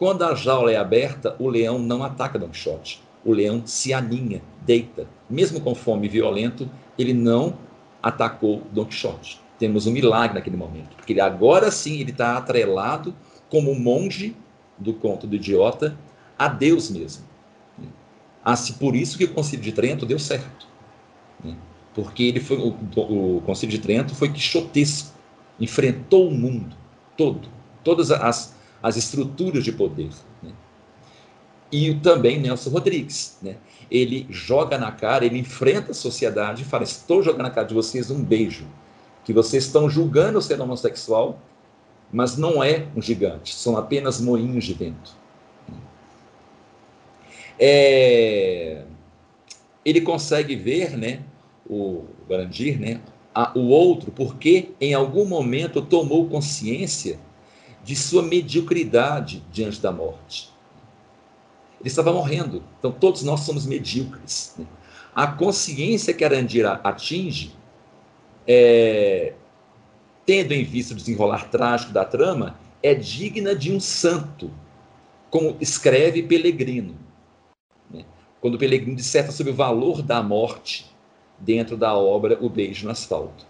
quando a jaula é aberta, o leão não ataca Don Quixote. O leão se aninha, deita. Mesmo com fome violento, ele não atacou Don Quixote. Temos um milagre naquele momento, porque ele, agora sim ele está atrelado como monge do conto do idiota a Deus mesmo. Assim, por isso que o Concílio de Trento deu certo. Né? Porque ele foi, o, o Concílio de Trento foi quixotesco, enfrentou o mundo todo, todas as, as estruturas de poder. Né? E também Nelson Rodrigues. Né? Ele joga na cara, ele enfrenta a sociedade e fala: Estou jogando na cara de vocês um beijo. Que vocês estão julgando ser homossexual, mas não é um gigante, são apenas moinhos de vento. É... Ele consegue ver, né, o Brandir, né, a, o outro, porque em algum momento tomou consciência de sua mediocridade diante da morte. Ele estava morrendo, então todos nós somos medíocres. Né? A consciência que Arandira atinge, é, tendo em vista o desenrolar trágico da trama, é digna de um santo, como escreve Pelegrino. quando o Pellegrino disserta sobre o valor da morte dentro da obra O Beijo no Asfalto.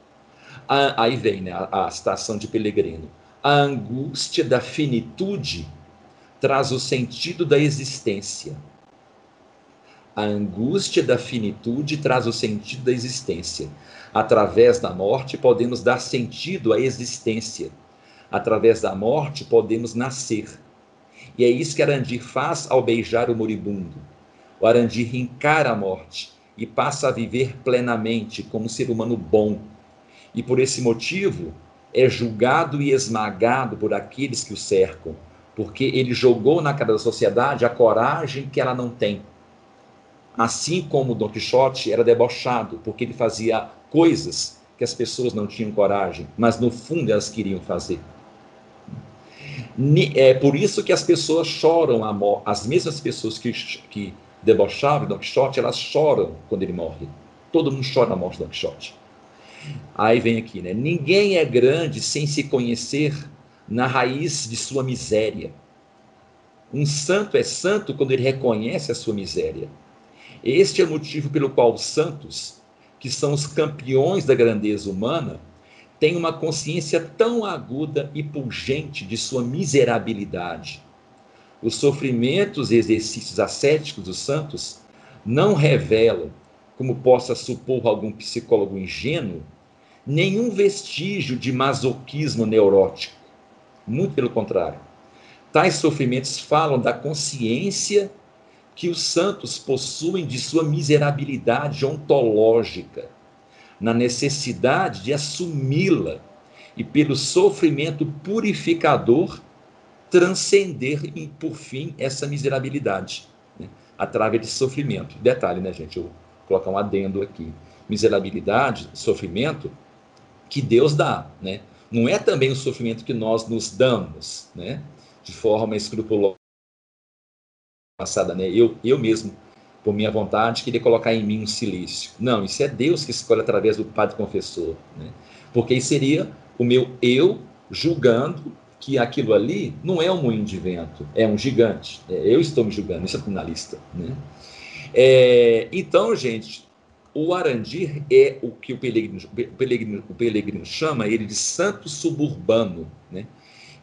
Aí vem né, a, a citação de Pellegrino. A angústia da finitude traz o sentido da existência. A angústia da finitude traz o sentido da existência. Através da morte, podemos dar sentido à existência. Através da morte, podemos nascer. E é isso que Arandir faz ao beijar o moribundo. O Arandir encara a morte e passa a viver plenamente como um ser humano bom. E por esse motivo é julgado e esmagado por aqueles que o cercam, porque ele jogou na cara da sociedade a coragem que ela não tem. Assim como Don Quixote era debochado, porque ele fazia coisas que as pessoas não tinham coragem, mas no fundo elas queriam fazer. É por isso que as pessoas choram a morte, as mesmas pessoas que, que debochavam Don Quixote, elas choram quando ele morre. Todo mundo chora a morte de Don Quixote. Aí vem aqui, né? Ninguém é grande sem se conhecer na raiz de sua miséria. Um santo é santo quando ele reconhece a sua miséria. Este é o motivo pelo qual os santos, que são os campeões da grandeza humana, têm uma consciência tão aguda e pungente de sua miserabilidade. Os sofrimentos e exercícios ascéticos dos santos não revelam, como possa supor algum psicólogo ingênuo, nenhum vestígio de masoquismo neurótico. Muito pelo contrário. Tais sofrimentos falam da consciência que os santos possuem de sua miserabilidade ontológica, na necessidade de assumi-la e, pelo sofrimento purificador, transcender, por fim, essa miserabilidade, né? através de sofrimento. Detalhe, né, gente? Eu vou colocar um adendo aqui. Miserabilidade, sofrimento, que Deus dá, né? Não é também o sofrimento que nós nos damos, né? De forma escrupulosa passada, né? Eu, eu mesmo, por minha vontade, queria colocar em mim um silício. Não, isso é Deus que escolhe através do Padre Confessor, né? Porque seria o meu eu julgando que aquilo ali não é um moinho de vento, é um gigante. É, eu estou me julgando, isso é na lista, né? É, então, gente, o Arandir é o que o Pelegrino, o Pelegrino, o Pelegrino chama ele de santo suburbano, né?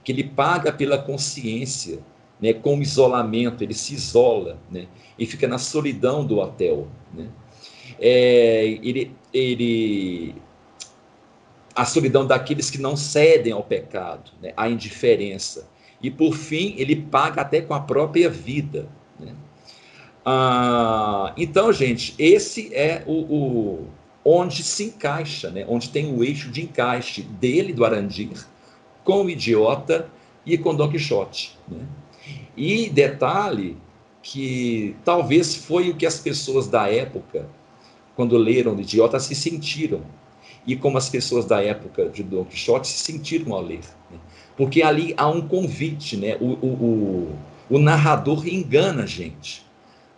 que ele paga pela consciência, né, com o isolamento, ele se isola, né, e fica na solidão do hotel, né. É, ele, ele, a solidão daqueles que não cedem ao pecado, né, à indiferença, e por fim ele paga até com a própria vida, né. Ah, então, gente, esse é o, o, onde se encaixa, né, onde tem o eixo de encaixe dele, do Arandir, com o idiota e com Don Quixote, né. E detalhe que talvez foi o que as pessoas da época, quando leram o Idiota, se sentiram. E como as pessoas da época de Don Quixote se sentiram ao ler. Né? Porque ali há um convite, né? o, o, o, o narrador engana a gente.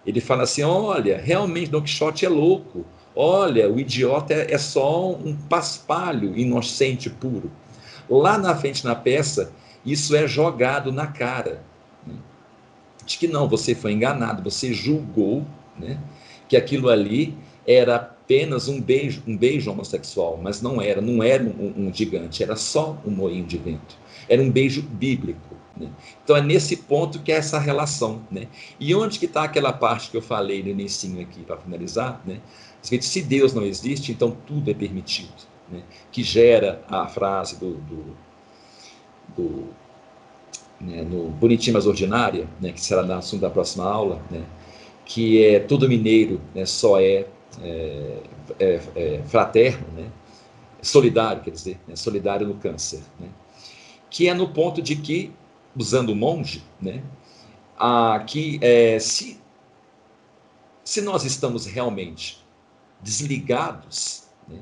Ele fala assim: olha, realmente Don Quixote é louco. Olha, o idiota é, só um paspalho inocente puro. Lá na frente na peça, isso é jogado na cara de que não, você foi enganado, você julgou né, que aquilo ali era apenas um beijo, um beijo homossexual, mas não era, não era um, um gigante, era só um moinho de vento, era um beijo bíblico. Né? Então é nesse ponto que é essa relação. Né? E onde que está aquela parte que eu falei no início aqui, para finalizar? Né? Se Deus não existe, então tudo é permitido. Né? Que gera a frase do, do, do né, no Bonitinho Mas Ordinária, né, que será no assunto da próxima aula, né, que é todo mineiro né, só é, é, é, é fraterno, né, solidário, quer dizer, né, solidário no câncer, né, que é no ponto de que, usando o monge, né, a, que é, se, se nós estamos realmente desligados né,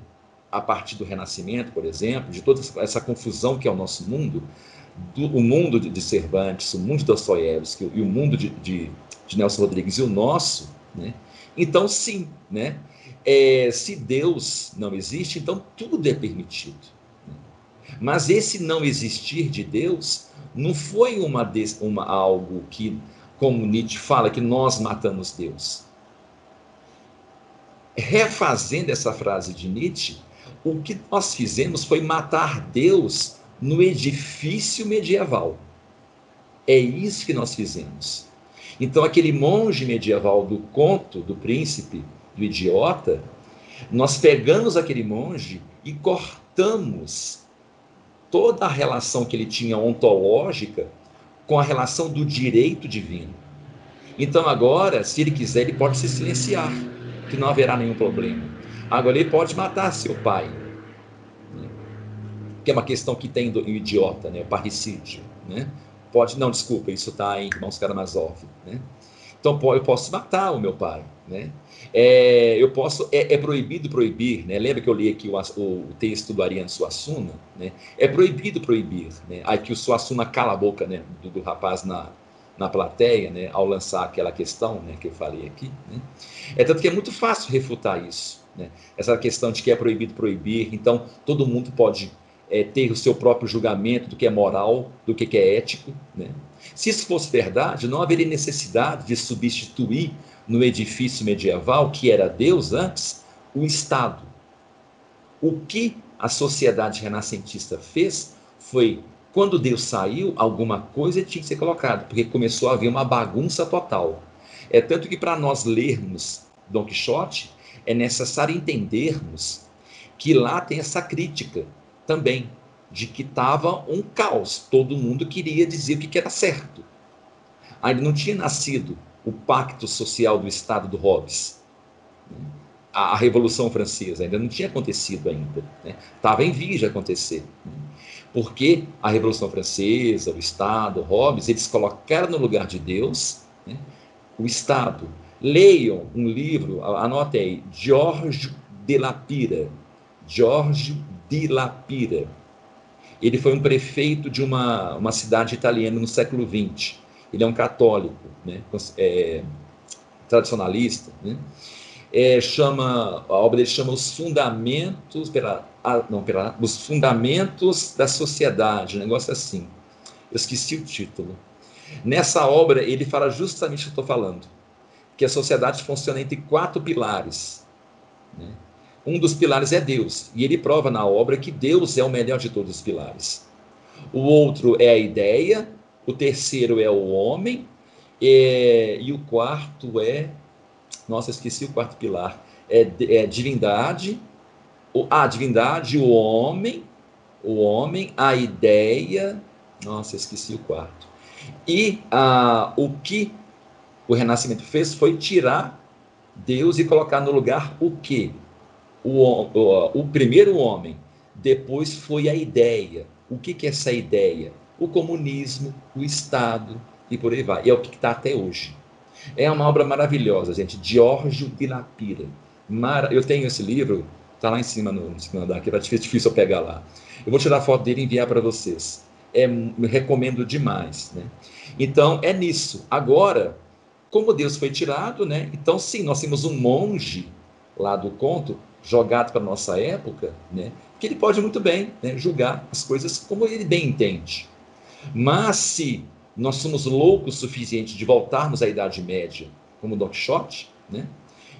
a partir do Renascimento, por exemplo, de toda essa confusão que é o nosso mundo, do, o mundo de, de Cervantes, o mundo de Dostoiévski e o mundo de, de, de, Nelson Rodrigues e o nosso, né? então sim, né? É, se Deus não existe, então tudo é permitido. Mas esse não existir de Deus não foi uma, uma algo que, como Nietzsche fala, que nós matamos Deus. refazendo essa frase de Nietzsche, o que nós fizemos foi matar Deus no edifício medieval. É isso que nós fizemos. Então, aquele monge medieval do conto do príncipe, do idiota, nós pegamos aquele monge e cortamos toda a relação que ele tinha ontológica com a relação do direito divino. Então, agora, se ele quiser, ele pode se silenciar, que não haverá nenhum problema. Agora, ele pode matar seu pai, né? que é uma questão que tem do idiota, né? o parricídio. Né? Pode, não, desculpa, isso está em Irmãos Karamazov. Né? Então, eu posso matar o meu pai. Né? É, eu posso, é, é, proibido proibir, né? Lembra que eu li aqui o, o, texto do Ariano Suassuna? Né? É proibido proibir, né? Aí que o Suassuna cala a boca, né? Do, do, rapaz na, na plateia, né? Ao lançar aquela questão, né? Que eu falei aqui, né? É tanto que é muito fácil refutar isso, né? Essa questão de que é proibido proibir, então todo mundo pode é, ter o seu próprio julgamento do que é moral, do que é ético, né? Se isso fosse verdade, não haveria necessidade de substituir no edifício medieval, que era Deus antes, o Estado. O que a sociedade renascentista fez foi, quando Deus saiu, alguma coisa tinha que ser colocada, porque começou a haver uma bagunça total. É tanto que para nós lermos Dom Quixote, é necessário entendermos que lá tem essa crítica também, de que estava um caos, todo mundo queria dizer o que era certo. Ainda não tinha nascido o pacto social do Estado do Hobbes. A, a Revolução Francesa ainda não tinha acontecido ainda. Estava né? em vias de acontecer. Né? Porque a Revolução Francesa, o Estado, Hobbes, eles colocaram no lugar de Deus né? o Estado. Leiam um livro, anote aí, George de Lapira. George de Lapira. Ele foi um prefeito de uma, uma cidade italiana no século XX ele é um católico, né, é, tradicionalista, né, é, chama a obra dele chama os fundamentos pela, ah, não pela, os fundamentos da sociedade, um negócio assim. Eu esqueci o título. Nessa obra ele fala justamente o que eu estou falando, que a sociedade funciona entre quatro pilares. Né? Um dos pilares é Deus, e ele prova na obra que Deus é o melhor de todos os pilares. O outro é a ideia, o terceiro é o homem, é, e o quarto é. Nossa, esqueci o quarto pilar. É, é divindade, o, a divindade, o homem, o homem, a ideia. Nossa, esqueci o quarto. E a, o que o Renascimento fez foi tirar Deus e colocar no lugar o que? O, o, o primeiro homem. Depois foi a ideia. O que, que é essa ideia? o comunismo, o Estado e por aí vai. E é o que está até hoje. É uma obra maravilhosa, gente. Giorgio de Lapira. Mar... Eu tenho esse livro, está lá em cima no, no segundo andar, que é difícil eu pegar lá. Eu vou tirar foto dele e enviar para vocês. É, recomendo demais. Né? Então, é nisso. Agora, como Deus foi tirado, né? então sim, nós temos um monge lá do conto, jogado para a nossa época, né? que ele pode muito bem né? julgar as coisas como ele bem entende. Mas se nós somos loucos o suficiente de voltarmos à Idade Média, como Don Quixote, né?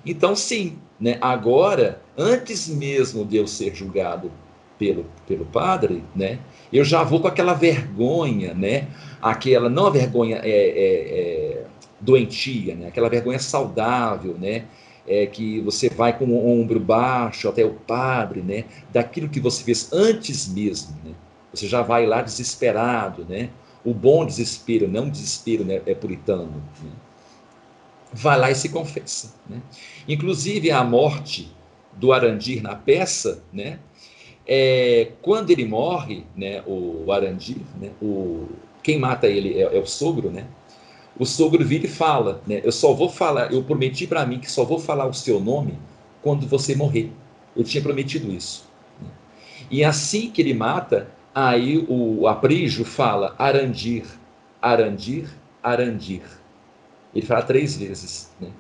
então sim, né? agora, antes mesmo de eu ser julgado pelo, pelo padre, né? eu já vou com aquela vergonha, né? aquela, não a vergonha é, é, é doentia, né? aquela vergonha saudável, né? É, que você vai com o ombro baixo até o padre, né? daquilo que você fez antes mesmo. Né? Você já vai lá desesperado, né? O bom desespero, não desespero né, é puritano. Né? Vai lá e se confessa. Né? Inclusive a morte do Arandir na peça, né? É, quando ele morre, né, o Arandir, né, o, quem mata ele é, é, o sogro, né? O sogro vira e fala, né? Eu só vou falar, eu prometi para mim que só vou falar o seu nome quando você morrer. Eu tinha prometido isso. Né? E assim que ele mata, Aí o Aprígio fala Arandir, Arandir, Arandir. Ele fala três vezes. Né?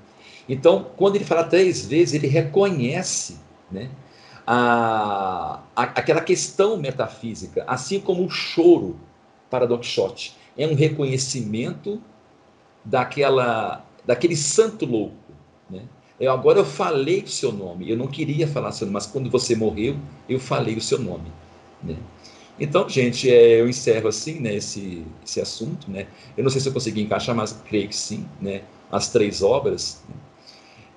Então, quando ele fala três vezes, ele reconhece né, a, a, aquela questão metafísica, assim como o choro para Don Quixote. É um reconhecimento daquela, daquele santo louco, né? Eu, agora eu falei o seu nome. Eu não queria falar seu nome, mas quando você morreu, eu falei o seu nome. Né? Então, gente, é, eu encerro assim né, esse, esse assunto. Né? Eu não sei se eu consegui encaixar, mas creio que sim. Né? As três obras. Né?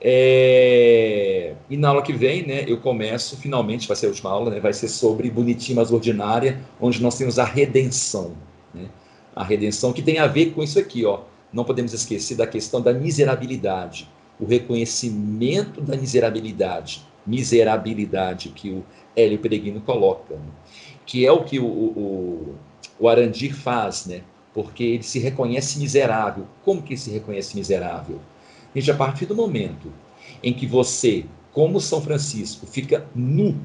É, e na aula que vem, né, eu começo, finalmente, vai ser a última aula, né, vai ser sobre Bonitinha Mas Ordinária, onde nós temos a redenção. Né? A redenção que tem a ver com isso aqui, ó. Não podemos esquecer da questão da miserabilidade, o reconhecimento da miserabilidade, miserabilidade que o Hélio Peregrino coloca. Né? que é o que o, o, o Arandir faz, né? porque ele se reconhece miserável. Como que ele se reconhece miserável? Gente, a partir do momento em que você, como São Francisco, fica nu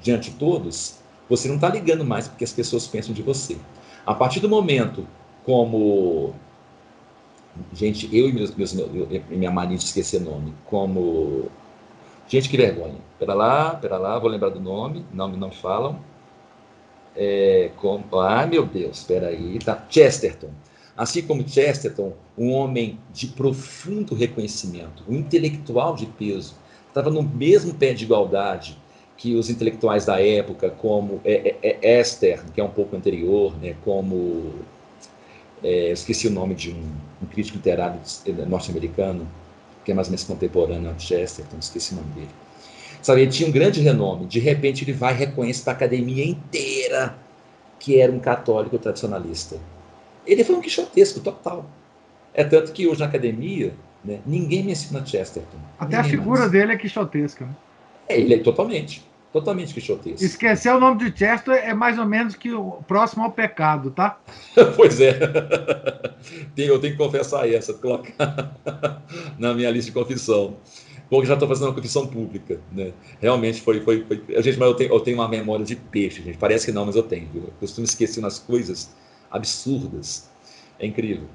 diante de todos, você não está ligando mais porque as pessoas pensam de você. A partir do momento como. Gente, eu e meus, meus, minha mania de esquecer nome, como. Gente, que vergonha. Pera lá, pera lá, vou lembrar do nome, não, não me falam é, com, ah, meu Deus, espera aí, tá? Chesterton. Assim como Chesterton, um homem de profundo reconhecimento, um intelectual de peso, estava no mesmo pé de igualdade que os intelectuais da época, como é, é, é Esther, que é um pouco anterior, né, como é, esqueci o nome de um, um crítico literário norte-americano, que é mais ou menos contemporâneo a Chesterton, esqueci o nome dele. Sabe, ele tinha um grande renome. De repente, ele vai e reconhece para a academia inteira que era um católico tradicionalista. Ele foi um quixotesco total. É tanto que hoje na academia, né, ninguém me ensina Chesterton. Até a figura mais. dele é quixotesca. Né? É, ele é totalmente. Totalmente quixotesco. Esquecer o nome de Chester é mais ou menos que o próximo ao pecado, tá? pois é. Eu tenho que confessar essa, colocar na minha lista de confissão porque já estou fazendo uma confissão pública, né? Realmente foi, foi, foi... Gente, mas eu tenho, eu tenho uma memória de peixe, gente. Parece que não, mas eu tenho. Eu costumo esquecer umas coisas absurdas. É incrível.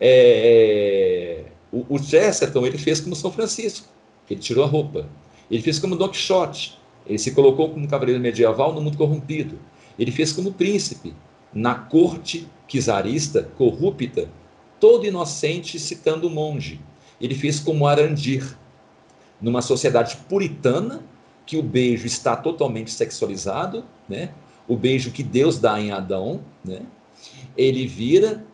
É, é... O, o Chesterton, ele fez como São Francisco. Ele tirou a roupa. Ele fez como Don Quixote. Ele se colocou como cavaleiro medieval no mundo corrompido. Ele fez como príncipe, na corte czarista, corrupta, todo inocente, citando o monge. Ele fez como Arandir, numa sociedade puritana, que o beijo está totalmente sexualizado, né? o beijo que Deus dá em Adão, né? ele vira,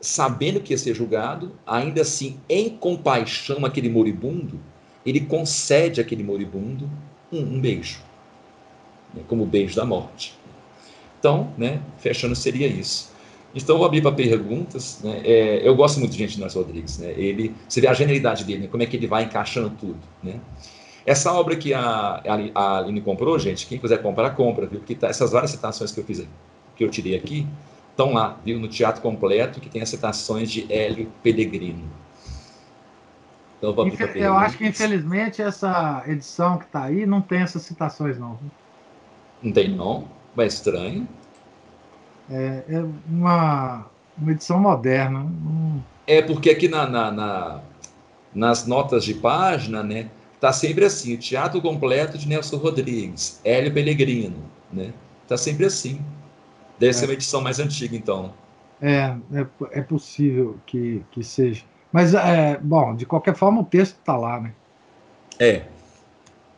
sabendo que ia ser julgado, ainda assim, em compaixão aquele moribundo, ele concede àquele moribundo um, um beijo, né? como o beijo da morte. Então, né, fechando, seria isso. Então, vou abrir para perguntas. Né? É, eu gosto muito de gente Nós Rodrigues. Né? Ele, você vê a genialidade dele, né? como é que ele vai encaixando tudo. Né? Essa obra que a, a Aline comprou, gente, quem quiser comprar, compra, viu? Porque tá, essas várias citações que eu fiz, que eu tirei aqui, estão lá, viu? No teatro completo, que tem as citações de Hélio Pellegrino. Então, vou abrir eu acho que, infelizmente, essa edição que está aí não tem essas citações, não. Não tem, não? Mas é estranho. É, é uma, uma edição moderna. É porque aqui na, na, na, nas notas de página, né, tá sempre assim, o teatro completo de Nelson Rodrigues, Hélio Pellegrino, né? Tá sempre assim. Deve é. ser uma edição mais antiga, então. É, é, é possível que, que seja. Mas, é, bom, de qualquer forma, o texto está lá, né? É.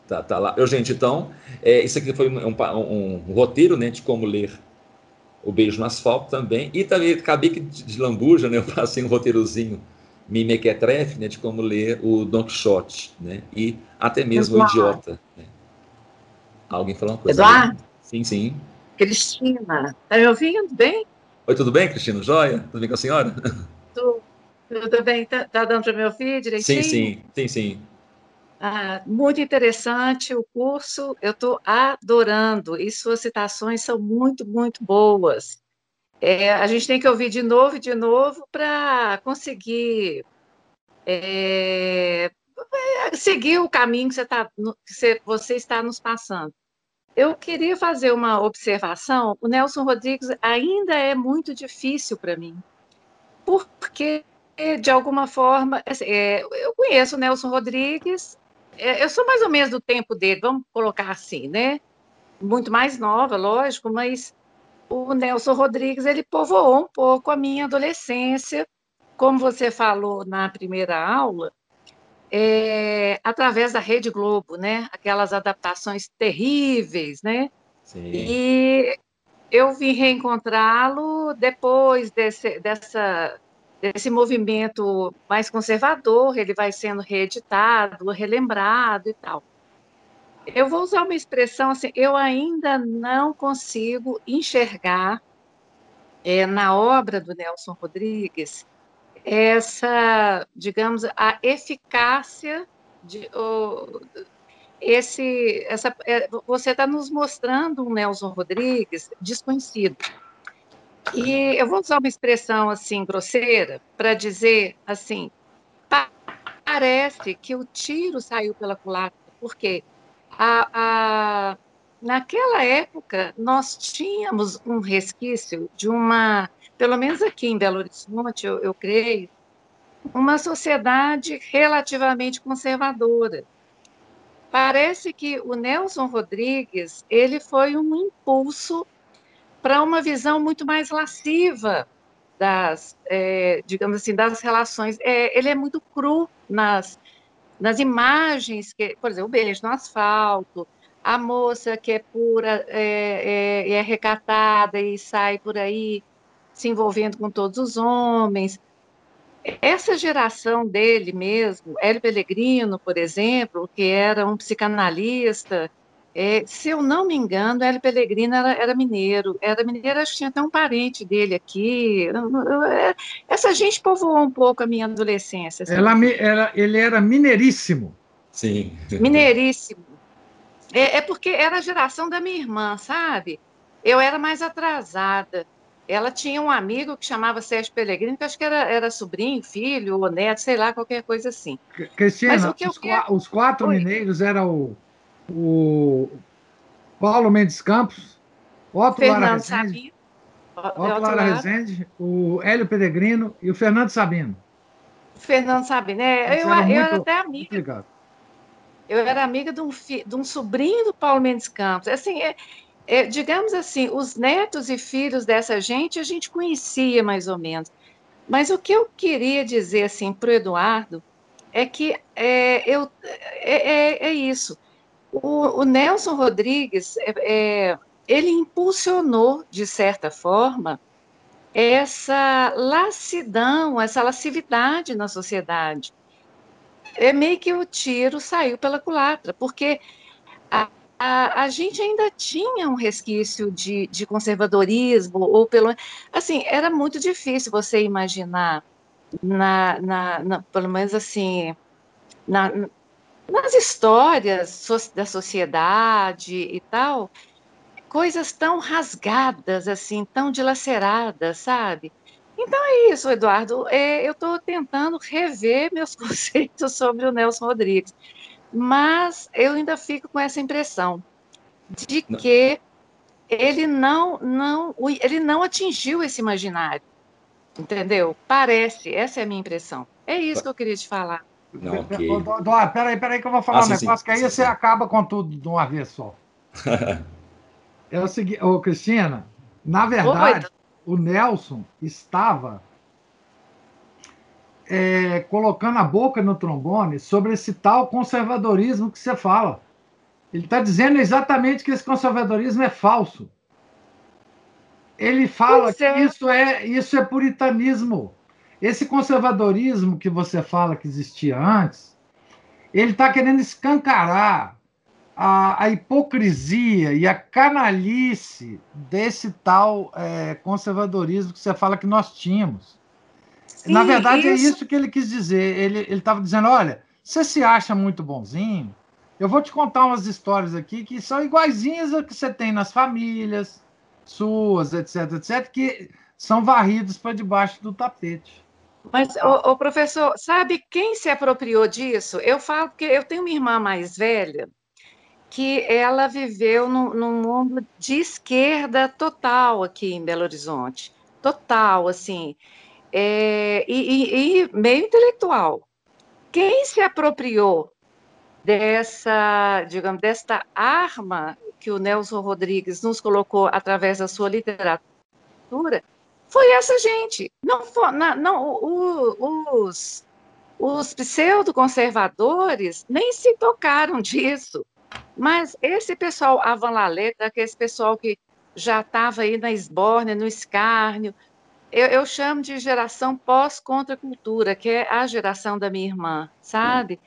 Tá, tá lá. Eu, gente, então, é, isso aqui foi um, um, um roteiro né, de como ler o Beijo no Asfalto também, e também acabei que de lambuja, né, eu passei um roteirozinho me mequetrefe, né, de como ler o Don Quixote, né, e até mesmo Eduardo. o Idiota. Né. Alguém falou uma coisa? Eduardo? Ali? Sim, sim. Cristina, tá me ouvindo bem? Oi, tudo bem, Cristina? Joia? Tudo bem com a senhora? Tudo, tudo bem, tá, tá dando para me ouvir direitinho? Sim, sim, sim, sim. Ah, muito interessante o curso, eu estou adorando, e suas citações são muito, muito boas. É, a gente tem que ouvir de novo e de novo para conseguir é, seguir o caminho que você, tá, que você está nos passando. Eu queria fazer uma observação. O Nelson Rodrigues ainda é muito difícil para mim, porque de alguma forma, assim, é, eu conheço o Nelson Rodrigues, é, eu sou mais ou menos do tempo dele, vamos colocar assim, né? Muito mais nova, lógico, mas o Nelson Rodrigues ele povoou um pouco a minha adolescência, como você falou na primeira aula. é, através da Rede Globo, né? Aquelas adaptações terríveis, né? Sim. E eu vim reencontrá-lo depois desse, dessa, desse movimento mais conservador, ele vai sendo reeditado, relembrado e tal. Eu vou usar uma expressão assim, eu ainda não consigo enxergar é, na obra do Nelson Rodrigues essa, digamos, a eficácia de oh, esse, essa, é, você está nos mostrando um Nelson Rodrigues desconhecido. E eu vou usar uma expressão assim grosseira para dizer assim, parece que o tiro saiu pela culatra, porque a, a, naquela época nós tínhamos um resquício de uma pelo menos aqui em Belo Horizonte, eu, eu creio, uma sociedade relativamente conservadora. Parece que o Nelson Rodrigues ele foi um impulso para uma visão muito mais lasciva das, é, digamos assim, das relações. É, ele é muito cru nas, nas imagens, que, por exemplo, o beijo no asfalto, a moça que é pura, é, é, é recatada e sai por aí se envolvendo com todos os homens. Essa geração dele mesmo, Hélio Pellegrino, por exemplo, que era um psicanalista, é, se eu não me engano, Hélio Pellegrino era, era, mineiro, era mineiro, acho que tinha até um parente dele aqui. É, essa gente povoou um pouco a minha adolescência. Ela, ela, ele era mineiríssimo. Sim. Mineiríssimo. É, é porque era a geração da minha irmã, sabe? Eu era mais atrasada ela tinha um amigo que chamava Sérgio Pellegrino, que acho que era, era sobrinho, filho ou neto, sei lá, qualquer coisa assim. Cristina, os, quero... os, quatro Oi. mineiros eram o, o Paulo Mendes Campos, Otto Fernando Lara Rezende, Otto, Otto Lara Rezende, o Hélio Pellegrino e o Fernando Sabino. Fernando Sabino, é, eu, eu, era até amiga. Eu era amiga de um, fi, de um sobrinho do Paulo Mendes Campos. Assim, é, é, digamos assim, os netos e filhos dessa gente a gente conhecia mais ou menos. Mas o que eu queria dizer assim para o Eduardo é que é, eu, é, é, é isso. O, o, Nelson Rodrigues, é, é, ele impulsionou, de certa forma, essa lassidão, essa lascividade na sociedade. É meio que o tiro saiu pela culatra, porque a, a, a gente ainda tinha um resquício de, de conservadorismo, ou pelo assim, era muito difícil você imaginar, na, na, na pelo menos assim, na, nas histórias da sociedade e tal, coisas tão rasgadas, assim, tão dilaceradas, sabe? Então é isso, Eduardo. É, eu estou tentando rever meus conceitos sobre o Nelson Rodrigues mas eu ainda fico com essa impressão de não. que ele não, não, ele não atingiu esse imaginário, entendeu? Parece, essa é a minha impressão. É isso que eu queria te falar. Não, okay. Peraí, peraí que eu vou falar ah, um sim, negócio, sim, que aí sim, você acaba com tudo de uma vez só. é o seguinte, ô Cristina, na verdade, Oi, o Nelson estava é, colocando a boca no trombone sobre esse tal conservadorismo que você fala. Ele está dizendo exatamente que esse conservadorismo é falso. Ele fala é. que isso é, isso é puritanismo. Esse conservadorismo que você fala que existia antes, ele está querendo escancarar a, a, hipocrisia e a canalice desse tal é, conservadorismo que você fala que nós tínhamos. Sim, Na verdade, é isso... é isso que ele quis dizer. Ele estava dizendo: olha, você se acha muito bonzinho? Eu vou te contar umas histórias aqui que são iguaizinhas a que você tem nas famílias suas, etc, etc, que são varridos para debaixo do tapete. Mas, o, o, professor, sabe quem se apropriou disso? Eu falo porque eu tenho uma irmã mais velha que ela viveu no, num mundo de esquerda total aqui em Belo Horizonte. Total, assim é, e, e, meio intelectual. Quem se apropriou dessa, digamos, desta arma que o Nelson Rodrigues nos colocou através da sua literatura foi essa gente. Não, não, não o, os, pseudo-conservadores nem se tocaram disso. Mas esse pessoal avanlaleta, que esse pessoal que já estava aí na esbórnia, no escárnio, eu, eu chamo de geração pós-contracultura, que é a geração da minha irmã, sabe?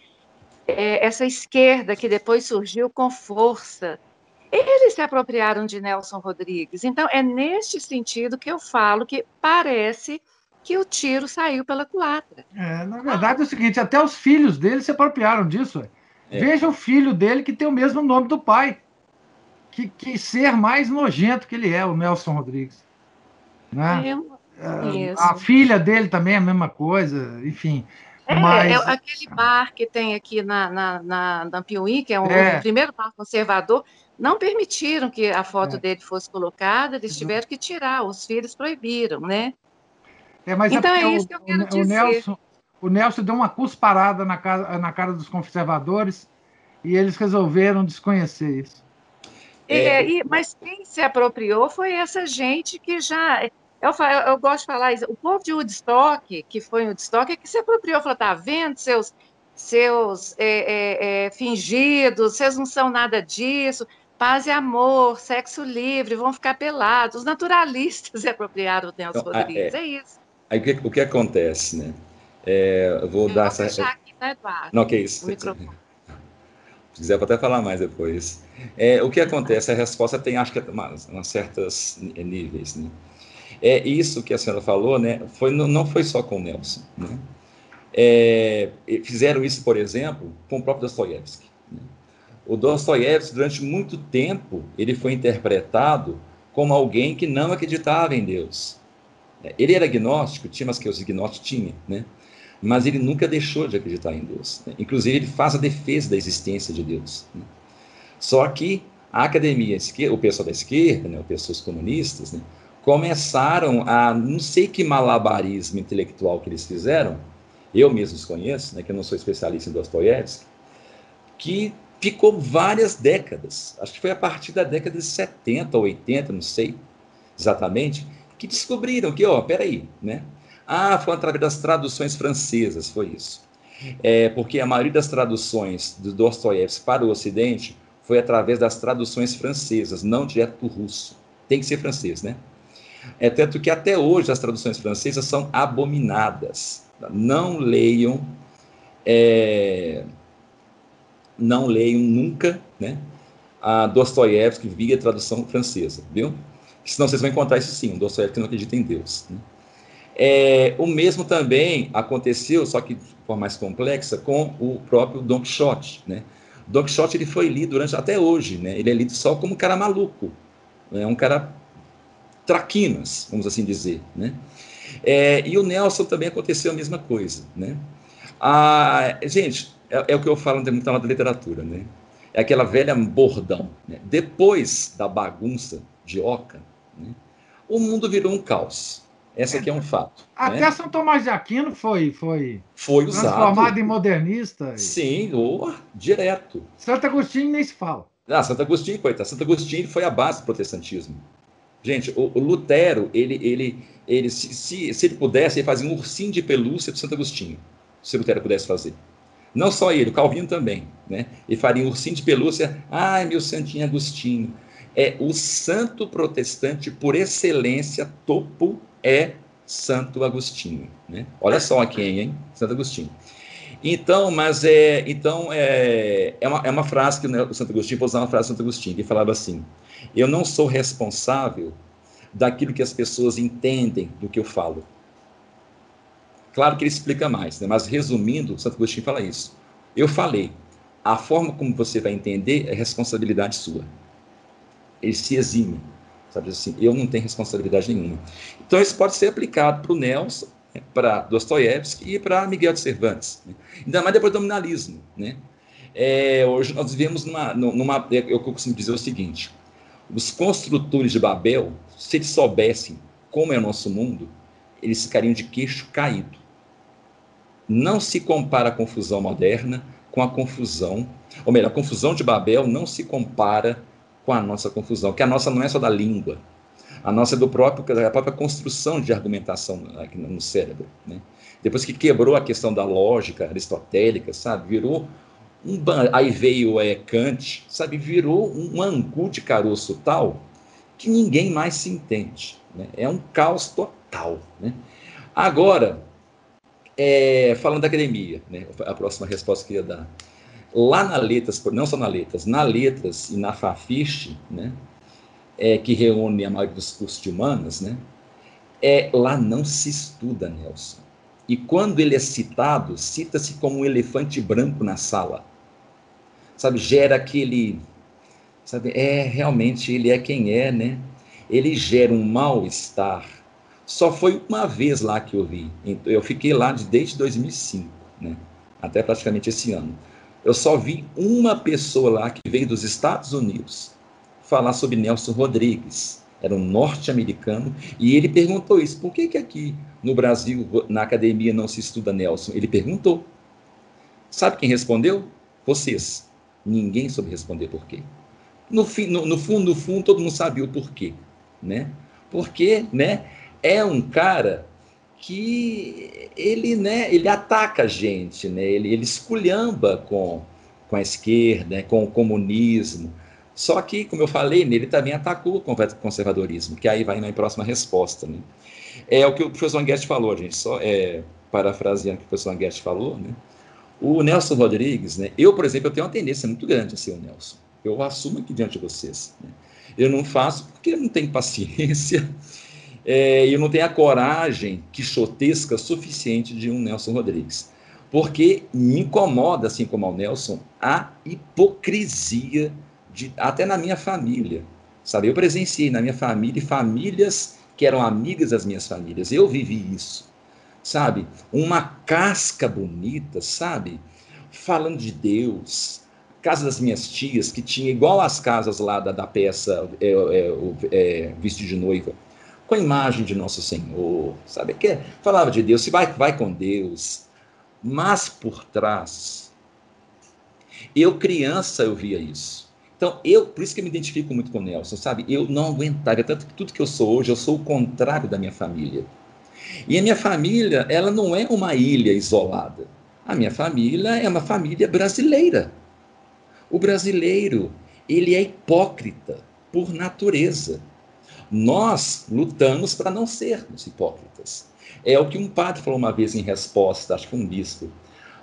É, essa esquerda que depois surgiu com força. Eles se apropriaram de Nelson Rodrigues. Então, é neste sentido que eu falo que parece que o tiro saiu pela culatra. É, na verdade é o seguinte, até os filhos dele se apropriaram disso. É. Veja o filho dele que tem o mesmo nome do pai. Que, que ser mais nojento que ele é, o Nelson Rodrigues. Né? É, a filha dele também é a mesma coisa, enfim. É, mas... é aquele bar que tem aqui na, na, na, na Piuí, que é, um, é. o primeiro bar conservador, não permitiram que a foto é. dele fosse colocada, eles tiveram que tirar, os filhos proibiram, né? É, mas é então é, é isso o, que eu quero o, dizer. O Nelson, o Nelson deu uma cusparada na cara, na cara dos conservadores e eles resolveram desconhecer isso. É, e, mas quem se apropriou foi essa gente que já. Eu, eu, eu, gosto de falar isso. O povo de Woodstock, que foi em Woodstock, é que se apropriou, falou: tá vendo seus, seus é, é, é fingidos, vocês não são nada disso paz e amor, sexo livre, vão ficar pelados. Os naturalistas se apropriaram do Nelson então, Rodrigues, é, é, isso. Aí o que, acontece, né? É, vou eu dar vou essa. Aqui, tá, Eduardo? Não, que isso. Se quiser, vou até falar mais depois. É, o que acontece? A resposta tem, acho que, umas, umas certas níveis, né? É isso que a senhora falou, né? Foi, não foi só com o Nelson, né? É, fizeram isso, por exemplo, com o próprio Dostoiévski. Né? O Dostoiévski, durante muito tempo, ele foi interpretado como alguém que não acreditava em Deus. Ele era agnóstico, tinha mas que os gnósticos tinham, né? Mas ele nunca deixou de acreditar em Deus. Né? Inclusive, ele faz a defesa da existência de Deus. Né? Só que a academia, o pessoal da esquerda, né, os pessoas comunistas, né, começaram a, não sei que malabarismo intelectual que eles fizeram, eu mesmo desconheço, né, que eu não sou especialista em Dostoiévski, que ficou várias décadas, acho que foi a partir da década de 70 ou 80, não sei exatamente, que descobriram que, ó, peraí, né? Ah, foi através das traduções francesas, foi isso. É, porque a maioria das traduções do Dostoiévski para o Ocidente foi através das traduções francesas, não direto do russo. Tem que ser francês, né? É tanto que até hoje as traduções francesas são abominadas. Não leiam, é, não leiam nunca, né? A Dostoiévski via tradução francesa, viu? Senão vocês vão encontrar isso sim, um Dostoiévski não acredita em Deus. Né? É, o mesmo também aconteceu, só que de forma mais complexa, com o próprio Don Quixote. Né? Don Quixote ele foi lido durante até hoje, né? ele é lido só como um cara maluco, é né? um cara traquinas, vamos assim dizer. Né? É, e o Nelson também aconteceu a mesma coisa. Né? Ah, gente, é, é, o que eu falo muito na literatura, né? é aquela velha bordão. Né? Depois da bagunça de Oca, né? o mundo virou um caos. Esse aqui é um fato. Até né? São Tomás de Aquino foi, foi, foi usado. transformado em modernista. Sim, oh, direto. Santo Agostinho nem se fala. Ah, Santo Agostinho, coitado. Santo Agostinho foi a base do protestantismo. Gente, o, o Lutero, ele, ele, ele se, se, se, ele pudesse, ele fazia um ursinho de pelúcia do Santo Agostinho. Se Lutero pudesse fazer. Não só ele, o Calvino também. Né? Ele faria um ursinho de pelúcia. Ai, meu santinho Agostinho é o santo protestante por excelência, topo é Santo Agostinho. Né? Olha só aqui, hein? Santo Agostinho. Então, mas é, então é, é, uma, é uma frase que o Santo Agostinho, vou usar uma frase do Santo Agostinho, que falava assim: Eu não sou responsável daquilo que as pessoas entendem do que eu falo. Claro que ele explica mais, né? mas resumindo, Santo Agostinho fala isso. Eu falei, a forma como você vai entender é responsabilidade sua ele se exime. Sabe assim, eu não tenho responsabilidade nenhuma. Então, isso pode ser aplicado para o Nelson, né, para Dostoiévski e para Miguel de Cervantes. Né? Ainda mais depois do nominalismo. Né? É, hoje nós vivemos numa, numa. Eu costumo dizer o seguinte: os construtores de Babel, se eles soubessem como é o nosso mundo, eles ficariam de queixo caído. Não se compara a confusão moderna com a confusão, ou melhor, a confusão de Babel não se compara com a nossa confusão, que a nossa não é só da língua. A nossa é do próprio, da própria construção de argumentação aqui no cérebro. Né? Depois que quebrou a questão da lógica aristotélica, sabe? Virou um. Aí veio é, Kant, sabe? Virou um angu de caroço tal que ninguém mais se entende. Né? É um caos total. Né? Agora, é, falando da academia, né? a próxima resposta que eu ia dar. Lá na Letras, não só na Letras, na Letras e na Fafiche, né? É, que reúne a maioria dos cursos de humanas, né? É, lá não se estuda, Nelson. E quando ele é citado, cita-se como um elefante branco na sala. Sabe, gera aquele. Sabe, é, realmente ele é quem é, né? Ele gera um mal-estar. Só foi uma vez lá que eu vi. Eu fiquei lá desde 2005, né? Até praticamente esse ano. Eu só vi uma pessoa lá que veio dos Estados Unidos falar sobre Nelson Rodrigues. Era um norte-americano e ele perguntou isso: por que, que aqui no Brasil, na academia, não se estuda Nelson? Ele perguntou. Sabe quem respondeu? Vocês. Ninguém soube responder por quê. No, fim, no, no fundo, no fundo, todo mundo sabia o porquê, né? Porque, né? É um cara que ele, né, ele ataca a gente, né, ele, ele esculhamba com, com a esquerda, né, com o comunismo. Só que, como eu falei, ele também atacou o conservadorismo, que aí vai na próxima resposta. Né? É o que o professor Anguete falou, gente, só é, parafraseando o que o professor Anguete falou, né? O Nelson Rodrigues, né? Eu, por exemplo, eu tenho uma tendência muito grande a ser o Nelson. Eu assumo aqui diante de vocês. Né? Eu não faço porque eu não tenho paciência, é, eu não tenho a coragem quixotesca suficiente de um Nelson Rodrigues. Porque me incomoda, assim como ao Nelson, a hipocrisia, de, até na minha família. Sabe, eu presenciei na minha família famílias que eram amigas das minhas famílias. Eu vivi isso. Sabe? Uma casca bonita, sabe? Falando de Deus, casa das minhas tias, que tinha igual as casas lá da, da peça é, é, é, Vestido de Noiva, com a imagem de Nosso Senhor, sabe? Que falava de Deus, se vai, vai com Deus. Mas por trás, eu criança eu via isso. Então, eu, por isso que eu me identifico muito com o Nelson, sabe? Eu não aguentava, tanto que tudo que eu sou hoje, eu sou o contrário da minha família. E a minha família, ela não é uma ilha isolada. A minha família é uma família brasileira. O brasileiro, ele é hipócrita por natureza. Nós lutamos para não sermos hipócritas. É o que um padre falou uma vez em resposta, acho que um bispo,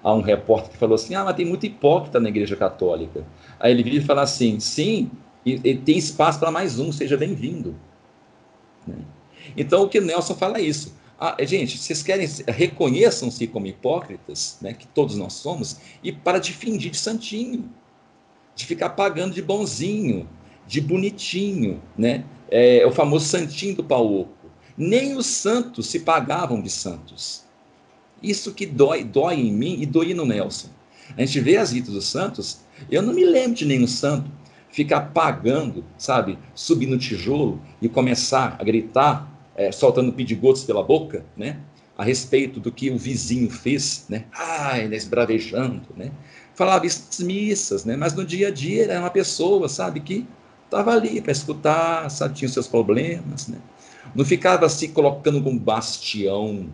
a um repórter que falou assim: Ah, mas tem muito hipócrita na Igreja Católica. Aí ele vive e fala assim: Sim, e, e tem espaço para mais um, seja bem-vindo. Né? Então o que Nelson fala é isso. Ah, gente, vocês querem, reconheçam-se como hipócritas, né, que todos nós somos, e para de fingir de santinho, de ficar pagando de bonzinho, de bonitinho, né? é, o famoso santinho do pau oco. Nem os santos se pagavam de santos. Isso que dói, dói em mim e dói no Nelson. A gente vê as vidas dos santos, eu não me lembro de nenhum santo ficar pagando, sabe, subir no tijolo e começar a gritar, é, soltando pedigotos pela boca, né, a respeito do que o vizinho fez, né, ai, né, esbravejando, né, falava isso nas missas, né, mas no dia a dia era uma pessoa, sabe, que estava ali para escutar, sabe, tinha os seus problemas, né? Não ficava se colocando como bastião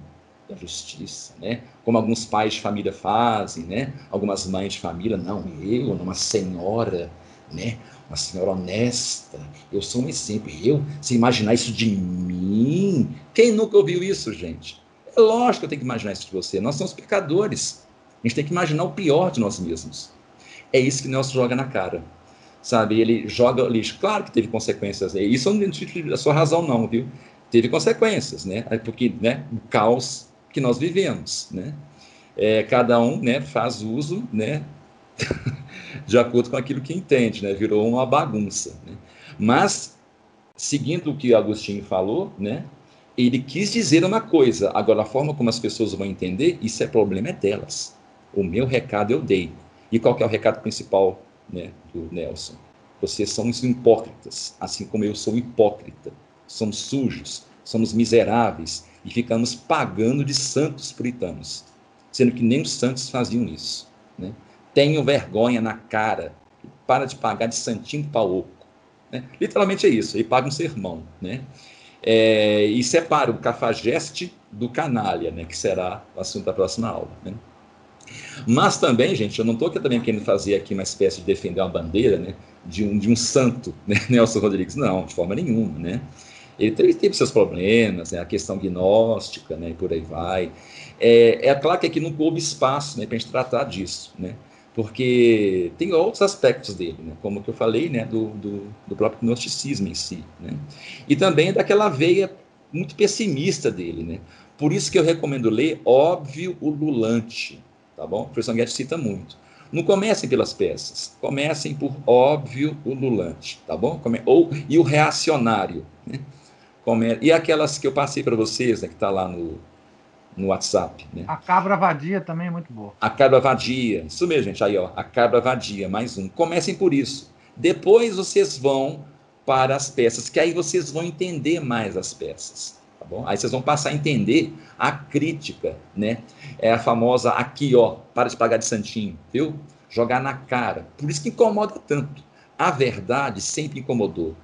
da justiça, né? Como alguns pais de família fazem, né? Algumas mães de família, não, eu, uma senhora, né? Uma senhora honesta, eu sou um exemplo. Eu, se imaginar isso de mim, quem nunca ouviu isso, gente? É lógico que eu tenho que imaginar isso de você. Nós somos pecadores. A gente tem que imaginar o pior de nós mesmos. É isso que Nelson joga na cara sabe? Ele joga lixo. Claro que teve consequências. Isso não é a sua razão, não, viu? Teve consequências, né? Porque, né? O caos que nós vivemos, né? É, cada um, né? Faz uso, né? de acordo com aquilo que entende, né? Virou uma bagunça. Né? Mas, seguindo o que Agostinho falou, né? Ele quis dizer uma coisa. Agora, a forma como as pessoas vão entender, isso é problema é delas. O meu recado eu dei. E qual é o recado principal né, do Nelson. Vocês são hipócritas, assim como eu sou hipócrita. Somos sujos, somos miseráveis e ficamos pagando de santos puritanos, sendo que nem os santos faziam isso. Né? Vergonha na cara, para de pagar de santinho para oco. Né? Literalmente é isso, ele paga um sermão. Né? É, e separa o cafajeste do canalha, né? que será o assunto da próxima aula. Né? Mas também, gente, eu não estou também querendo fazer aqui uma espécie de defender uma bandeira né? de, um, de um santo, né? Nelson Rodrigues. Não, de forma nenhuma. Né? Ele teve, teve seus problemas, né? a questão gnóstica, né? e por aí vai. É, é claro que aqui não coube espaço né? para a gente tratar disso, né? porque tem outros aspectos dele, né? como que eu falei, né? do, do, do próprio gnosticismo em si. Né? E também daquela veia muito pessimista dele. Né? Por isso que eu recomendo ler Óbvio o Lulante, tá bom? O professor Guedes cita muito. Não comecem pelas peças, comecem por Óbvio o Lulante, tá bom? Ou, e o Reacionário, né? E aquelas que eu passei para vocês, né, que está lá no, no WhatsApp. Né? A cabra vadia também é muito boa. A cabra vadia, isso mesmo, gente. Aí, ó, a cabra vadia, mais um. Comecem por isso. Depois vocês vão para as peças, que aí vocês vão entender mais as peças. Tá bom? Aí vocês vão passar a entender a crítica, né? É a famosa aqui, ó, para de pagar de santinho, viu? Jogar na cara. Por isso que incomoda tanto. A verdade sempre incomodou.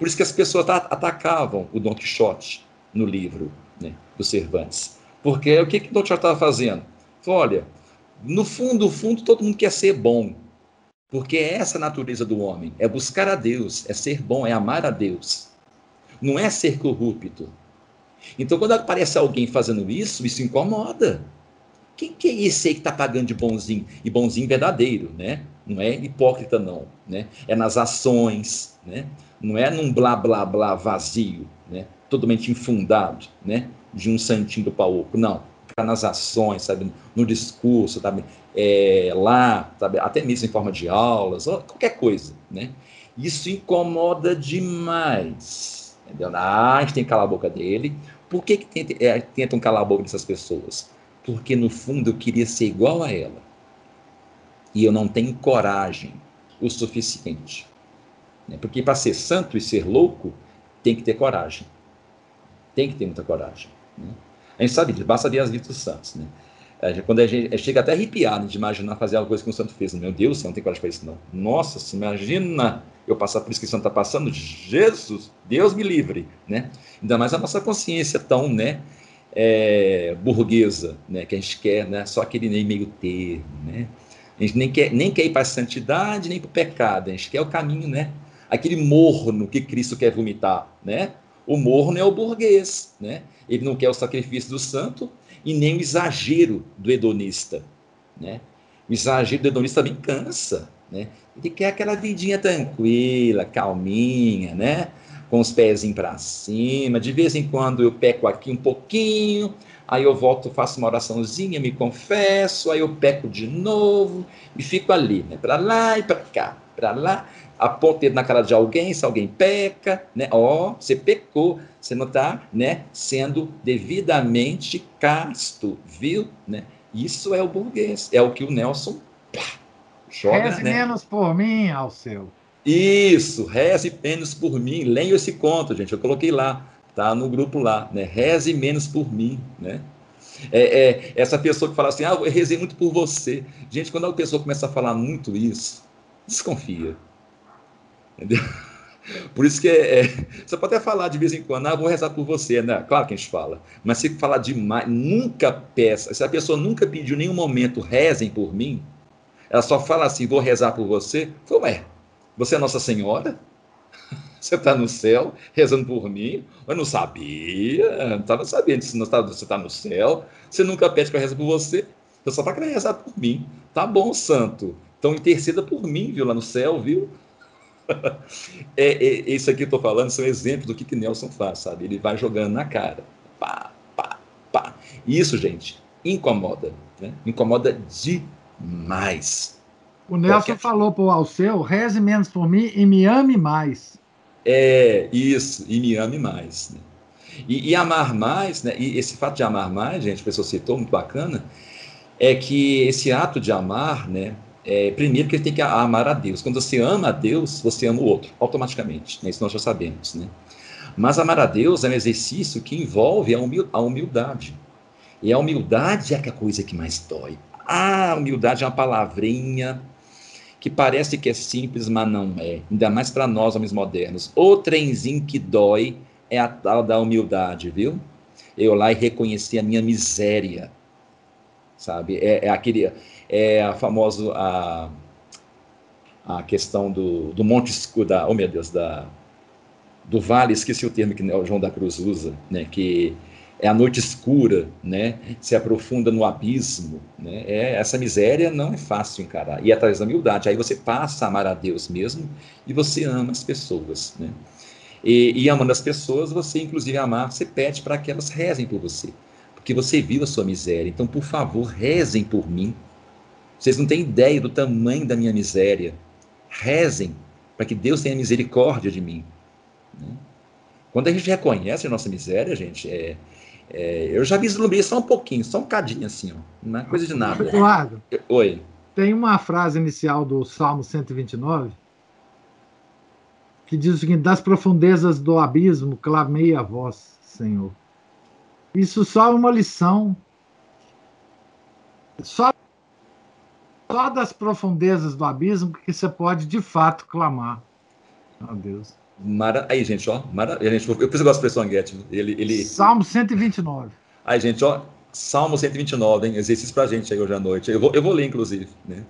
Por isso que as pessoas atacavam o Dom Quixote no livro né, do Cervantes. Porque o que, que o Dom Quixote estava fazendo? Falou, olha, no fundo, no fundo, todo mundo quer ser bom. Porque é essa a natureza do homem, é buscar a Deus, é ser bom, é amar a Deus. Não é ser corrupto. Então, quando aparece alguém fazendo isso, isso incomoda. Quem que é esse aí que está pagando de bonzinho? E bonzinho verdadeiro, né? Não é hipócrita, não. Né? É nas ações, né? não é num blá blá blá vazio, né? totalmente infundado, né? de um santinho do pau não, está nas ações, sabe, no discurso, sabe, é, lá, sabe, até mesmo em forma de aulas, qualquer coisa, né? Isso incomoda demais, entendeu? Ah, a gente tem que calar a boca dele. Por que, que é, tentam calar a boca dessas pessoas? Porque no fundo eu queria ser igual a ela. E eu não tenho coragem o suficiente. Né? Porque para ser santo e ser louco, tem que ter coragem. Tem que ter muita coragem. Né? A gente sabe disso, basta ver as vidas dos santos. Né? Quando a gente chega até arrepiado de imaginar fazer alguma coisa que um santo fez. Meu Deus, você não tem coragem para isso, não. Nossa, se imagina eu passar por isso que o santo está passando. Jesus, Deus me livre. Né? Ainda mais a nossa consciência tão né, é, burguesa, né, que a gente quer né, só aquele meio termo. Né? A gente nem quer, nem quer ir para a santidade, nem para o pecado. A gente quer o caminho né, aquele morno que Cristo quer vomitar, né? O morno é o burguês, né? Ele não quer o sacrifício do santo e nem o exagero do hedonista, né? O exagero do hedonista também cansa, né? Ele quer aquela vidinha tranquila, calminha, né? Com os pezinhos para cima. De vez em quando eu peco aqui um pouquinho, aí eu volto, faço uma oraçãozinha, me confesso, aí eu peco de novo e fico ali, né? Para lá e para cá, para lá aponta o dedo na cara de alguém, se alguém peca, né? Ó, oh, você pecou, você não está, né, sendo devidamente casto, viu? Né? Isso é o burguês, é o que o Nelson pá, joga, Reze né? menos por mim, ao seu. Isso, reze menos por mim. Leio esse conto, gente. Eu coloquei lá, tá no grupo lá, né? Reze menos por mim, né? É, é, essa pessoa que fala assim, ah, eu rezei muito por você. Gente, quando a pessoa começa a falar muito isso, desconfia. Entendeu? Por isso que é, é, você pode até falar de vez em quando, ah, vou rezar por você, né? Claro que a gente fala, mas se falar demais, nunca peça, se a pessoa nunca pediu em nenhum momento, rezem por mim, ela só fala assim, vou rezar por você, como é? Você é Nossa Senhora? Você está no céu rezando por mim? Eu não sabia, não estava sabendo se você está no céu. Você nunca pede para rezar por você, você só querendo rezar por mim. Tá bom, santo. Então interceda por mim, viu, lá no céu, viu? é, é, isso aqui que eu estou falando são exemplos do que, que Nelson faz, sabe? Ele vai jogando na cara. Pá, pá, pá. Isso, gente, incomoda. Né? Incomoda demais. O Nelson Qualquer... falou para o Alceu, reze menos por mim e me ame mais. É, isso, e me ame mais. Né? E, e, amar mais, né? e esse fato de amar mais, gente, a pessoa citou, muito bacana, é que esse ato de amar, né, é, primeiro que ele tem que amar a Deus. Quando você ama a Deus, você ama o outro, automaticamente. Né? Isso nós já sabemos. Né? Mas amar a Deus é um exercício que envolve a humildade. E a humildade é a coisa que mais dói. Ah, humildade é uma palavrinha que parece que é simples, mas não é. Ainda mais para nós, homens modernos. O trenzinho que dói é a tal da humildade, viu? Eu lá e reconheci a minha miséria, sabe? É, é aquele, é a famosa, a, a questão do, do monte escuro, da, oh meu Deus, da, do vale, esqueci o termo que o João da Cruz usa, né? Que é a noite escura, né? Se aprofunda no abismo, né? É, essa miséria não é fácil encarar. E é através da humildade, aí você passa a amar a Deus mesmo e você ama as pessoas, né? E, e amando as pessoas, você inclusive amar, você pede para que elas rezem por você, porque você viu a sua miséria. Então, por favor, rezem por mim. Vocês não têm ideia do tamanho da minha miséria. Rezem para que Deus tenha misericórdia de mim. Né? Quando a gente reconhece a nossa miséria, gente, é, é, eu já vislumbrei só um pouquinho, só um cadinho assim, ó, não é coisa de nada. Eduardo, Oi. Tem uma frase inicial do Salmo 129 que diz o seguinte: Das profundezas do abismo clamei a vós, Senhor. Isso só é uma lição. Só, só das profundezas do abismo que você pode de fato clamar. Meu Deus. Mara... Aí, gente, ó. Mara... Gente, eu preciso gostar da expressão Guete. Ele, ele... Salmo 129. Aí, gente, ó. Salmo 129, hein? Exercício pra gente aí hoje à noite. Eu vou, eu vou ler, inclusive, né?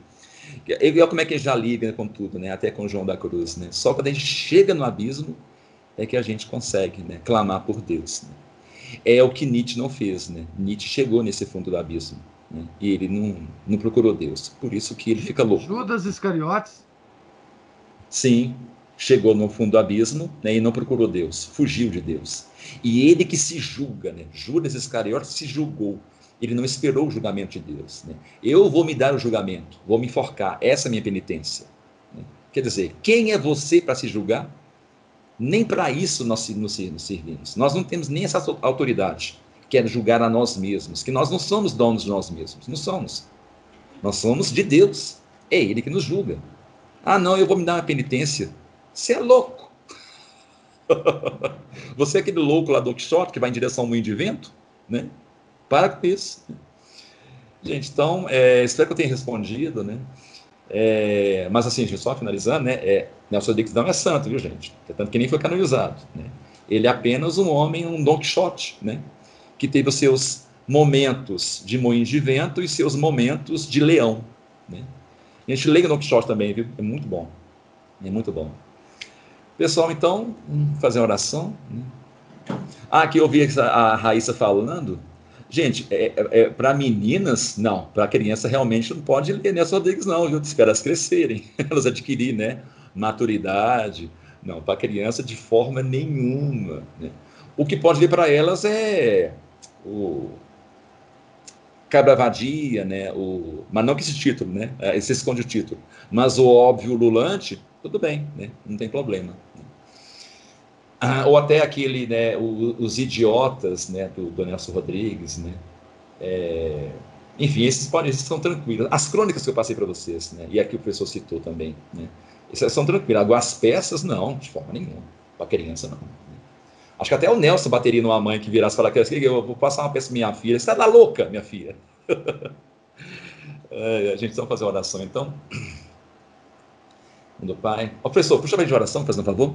E olha como é que já liga com tudo, né? Até com João da Cruz, né? Só quando a gente chega no abismo é que a gente consegue, né? Clamar por Deus. Né? É o que Nietzsche não fez, né? Nietzsche chegou nesse fundo do abismo, né? E ele não, não procurou Deus. Por isso que ele fica louco. Judas Iscariotes? Sim, chegou no fundo do abismo né, e não procurou Deus, fugiu de Deus. E ele que se julga, né? Judas Iscariotes se julgou. Ele não esperou o julgamento de Deus. Né? Eu vou me dar o julgamento, vou me enforcar. Essa é a minha penitência. Né? Quer dizer, quem é você para se julgar? Nem para isso nós nos servimos. Nós não temos nem essa autoridade, que é julgar a nós mesmos, que nós não somos donos de nós mesmos. Não somos. Nós somos de Deus. É Ele que nos julga. Ah, não, eu vou me dar uma penitência. Você é louco. Você é aquele louco lá do Quixote que vai em direção ao moinho de vento, né? Para com isso. Gente, então, é, espero que eu tenha respondido, né? É, mas assim, só finalizando, né? É, Nelson Rodrigues não é santo, viu, gente? Tanto que nem foi canonizado, né? Ele é apenas um homem, um Don Quixote, né? Que teve os seus momentos de moinho de vento e seus momentos de leão, né? A gente lê Don Quixote também, viu? É muito bom. É muito bom. Pessoal, então, fazer uma oração. Né? Ah, aqui eu ouvi a Raíssa falando. Gente, é, é, é para meninas, não. Para criança, realmente não pode ler Nelson Rodrigues, não, viu? Espera elas crescerem, elas adquirirem né? maturidade. Não, para criança, de forma nenhuma. Né? O que pode ler para elas é o Cabra Vadia, né? O, mas não que esse título, né? Esse esconde o título. Mas o óbvio Lulante, tudo bem, né? Não tem problema. Ah, ou até aquele, né, o, os idiotas, né, do, do Nelson Rodrigues, né, é, enfim, esses podem, esses são tranquilos. As crônicas que eu passei para vocês, né, e aqui o professor citou também, né, essas são tranquilas. Agora as peças, não, de forma nenhuma. Para criança, não. Acho que até o Nelson bateria numa mãe que virasse e falasse eu vou passar uma peça para minha filha. Você está louca, minha filha. é, a gente precisa fazer uma oração, então. Do Pai. Ó, professor, puxa bem de oração, fazendo um favor.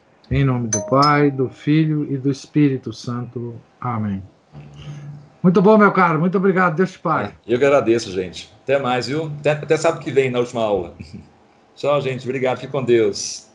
Em nome do Pai, do Filho e do Espírito Santo. Amém. Muito bom, meu caro. Muito obrigado. Deus te Pai. Eu que agradeço, gente. Até mais, viu? Até, até sábado que vem, na última aula. Tchau, gente. Obrigado. Fique com Deus.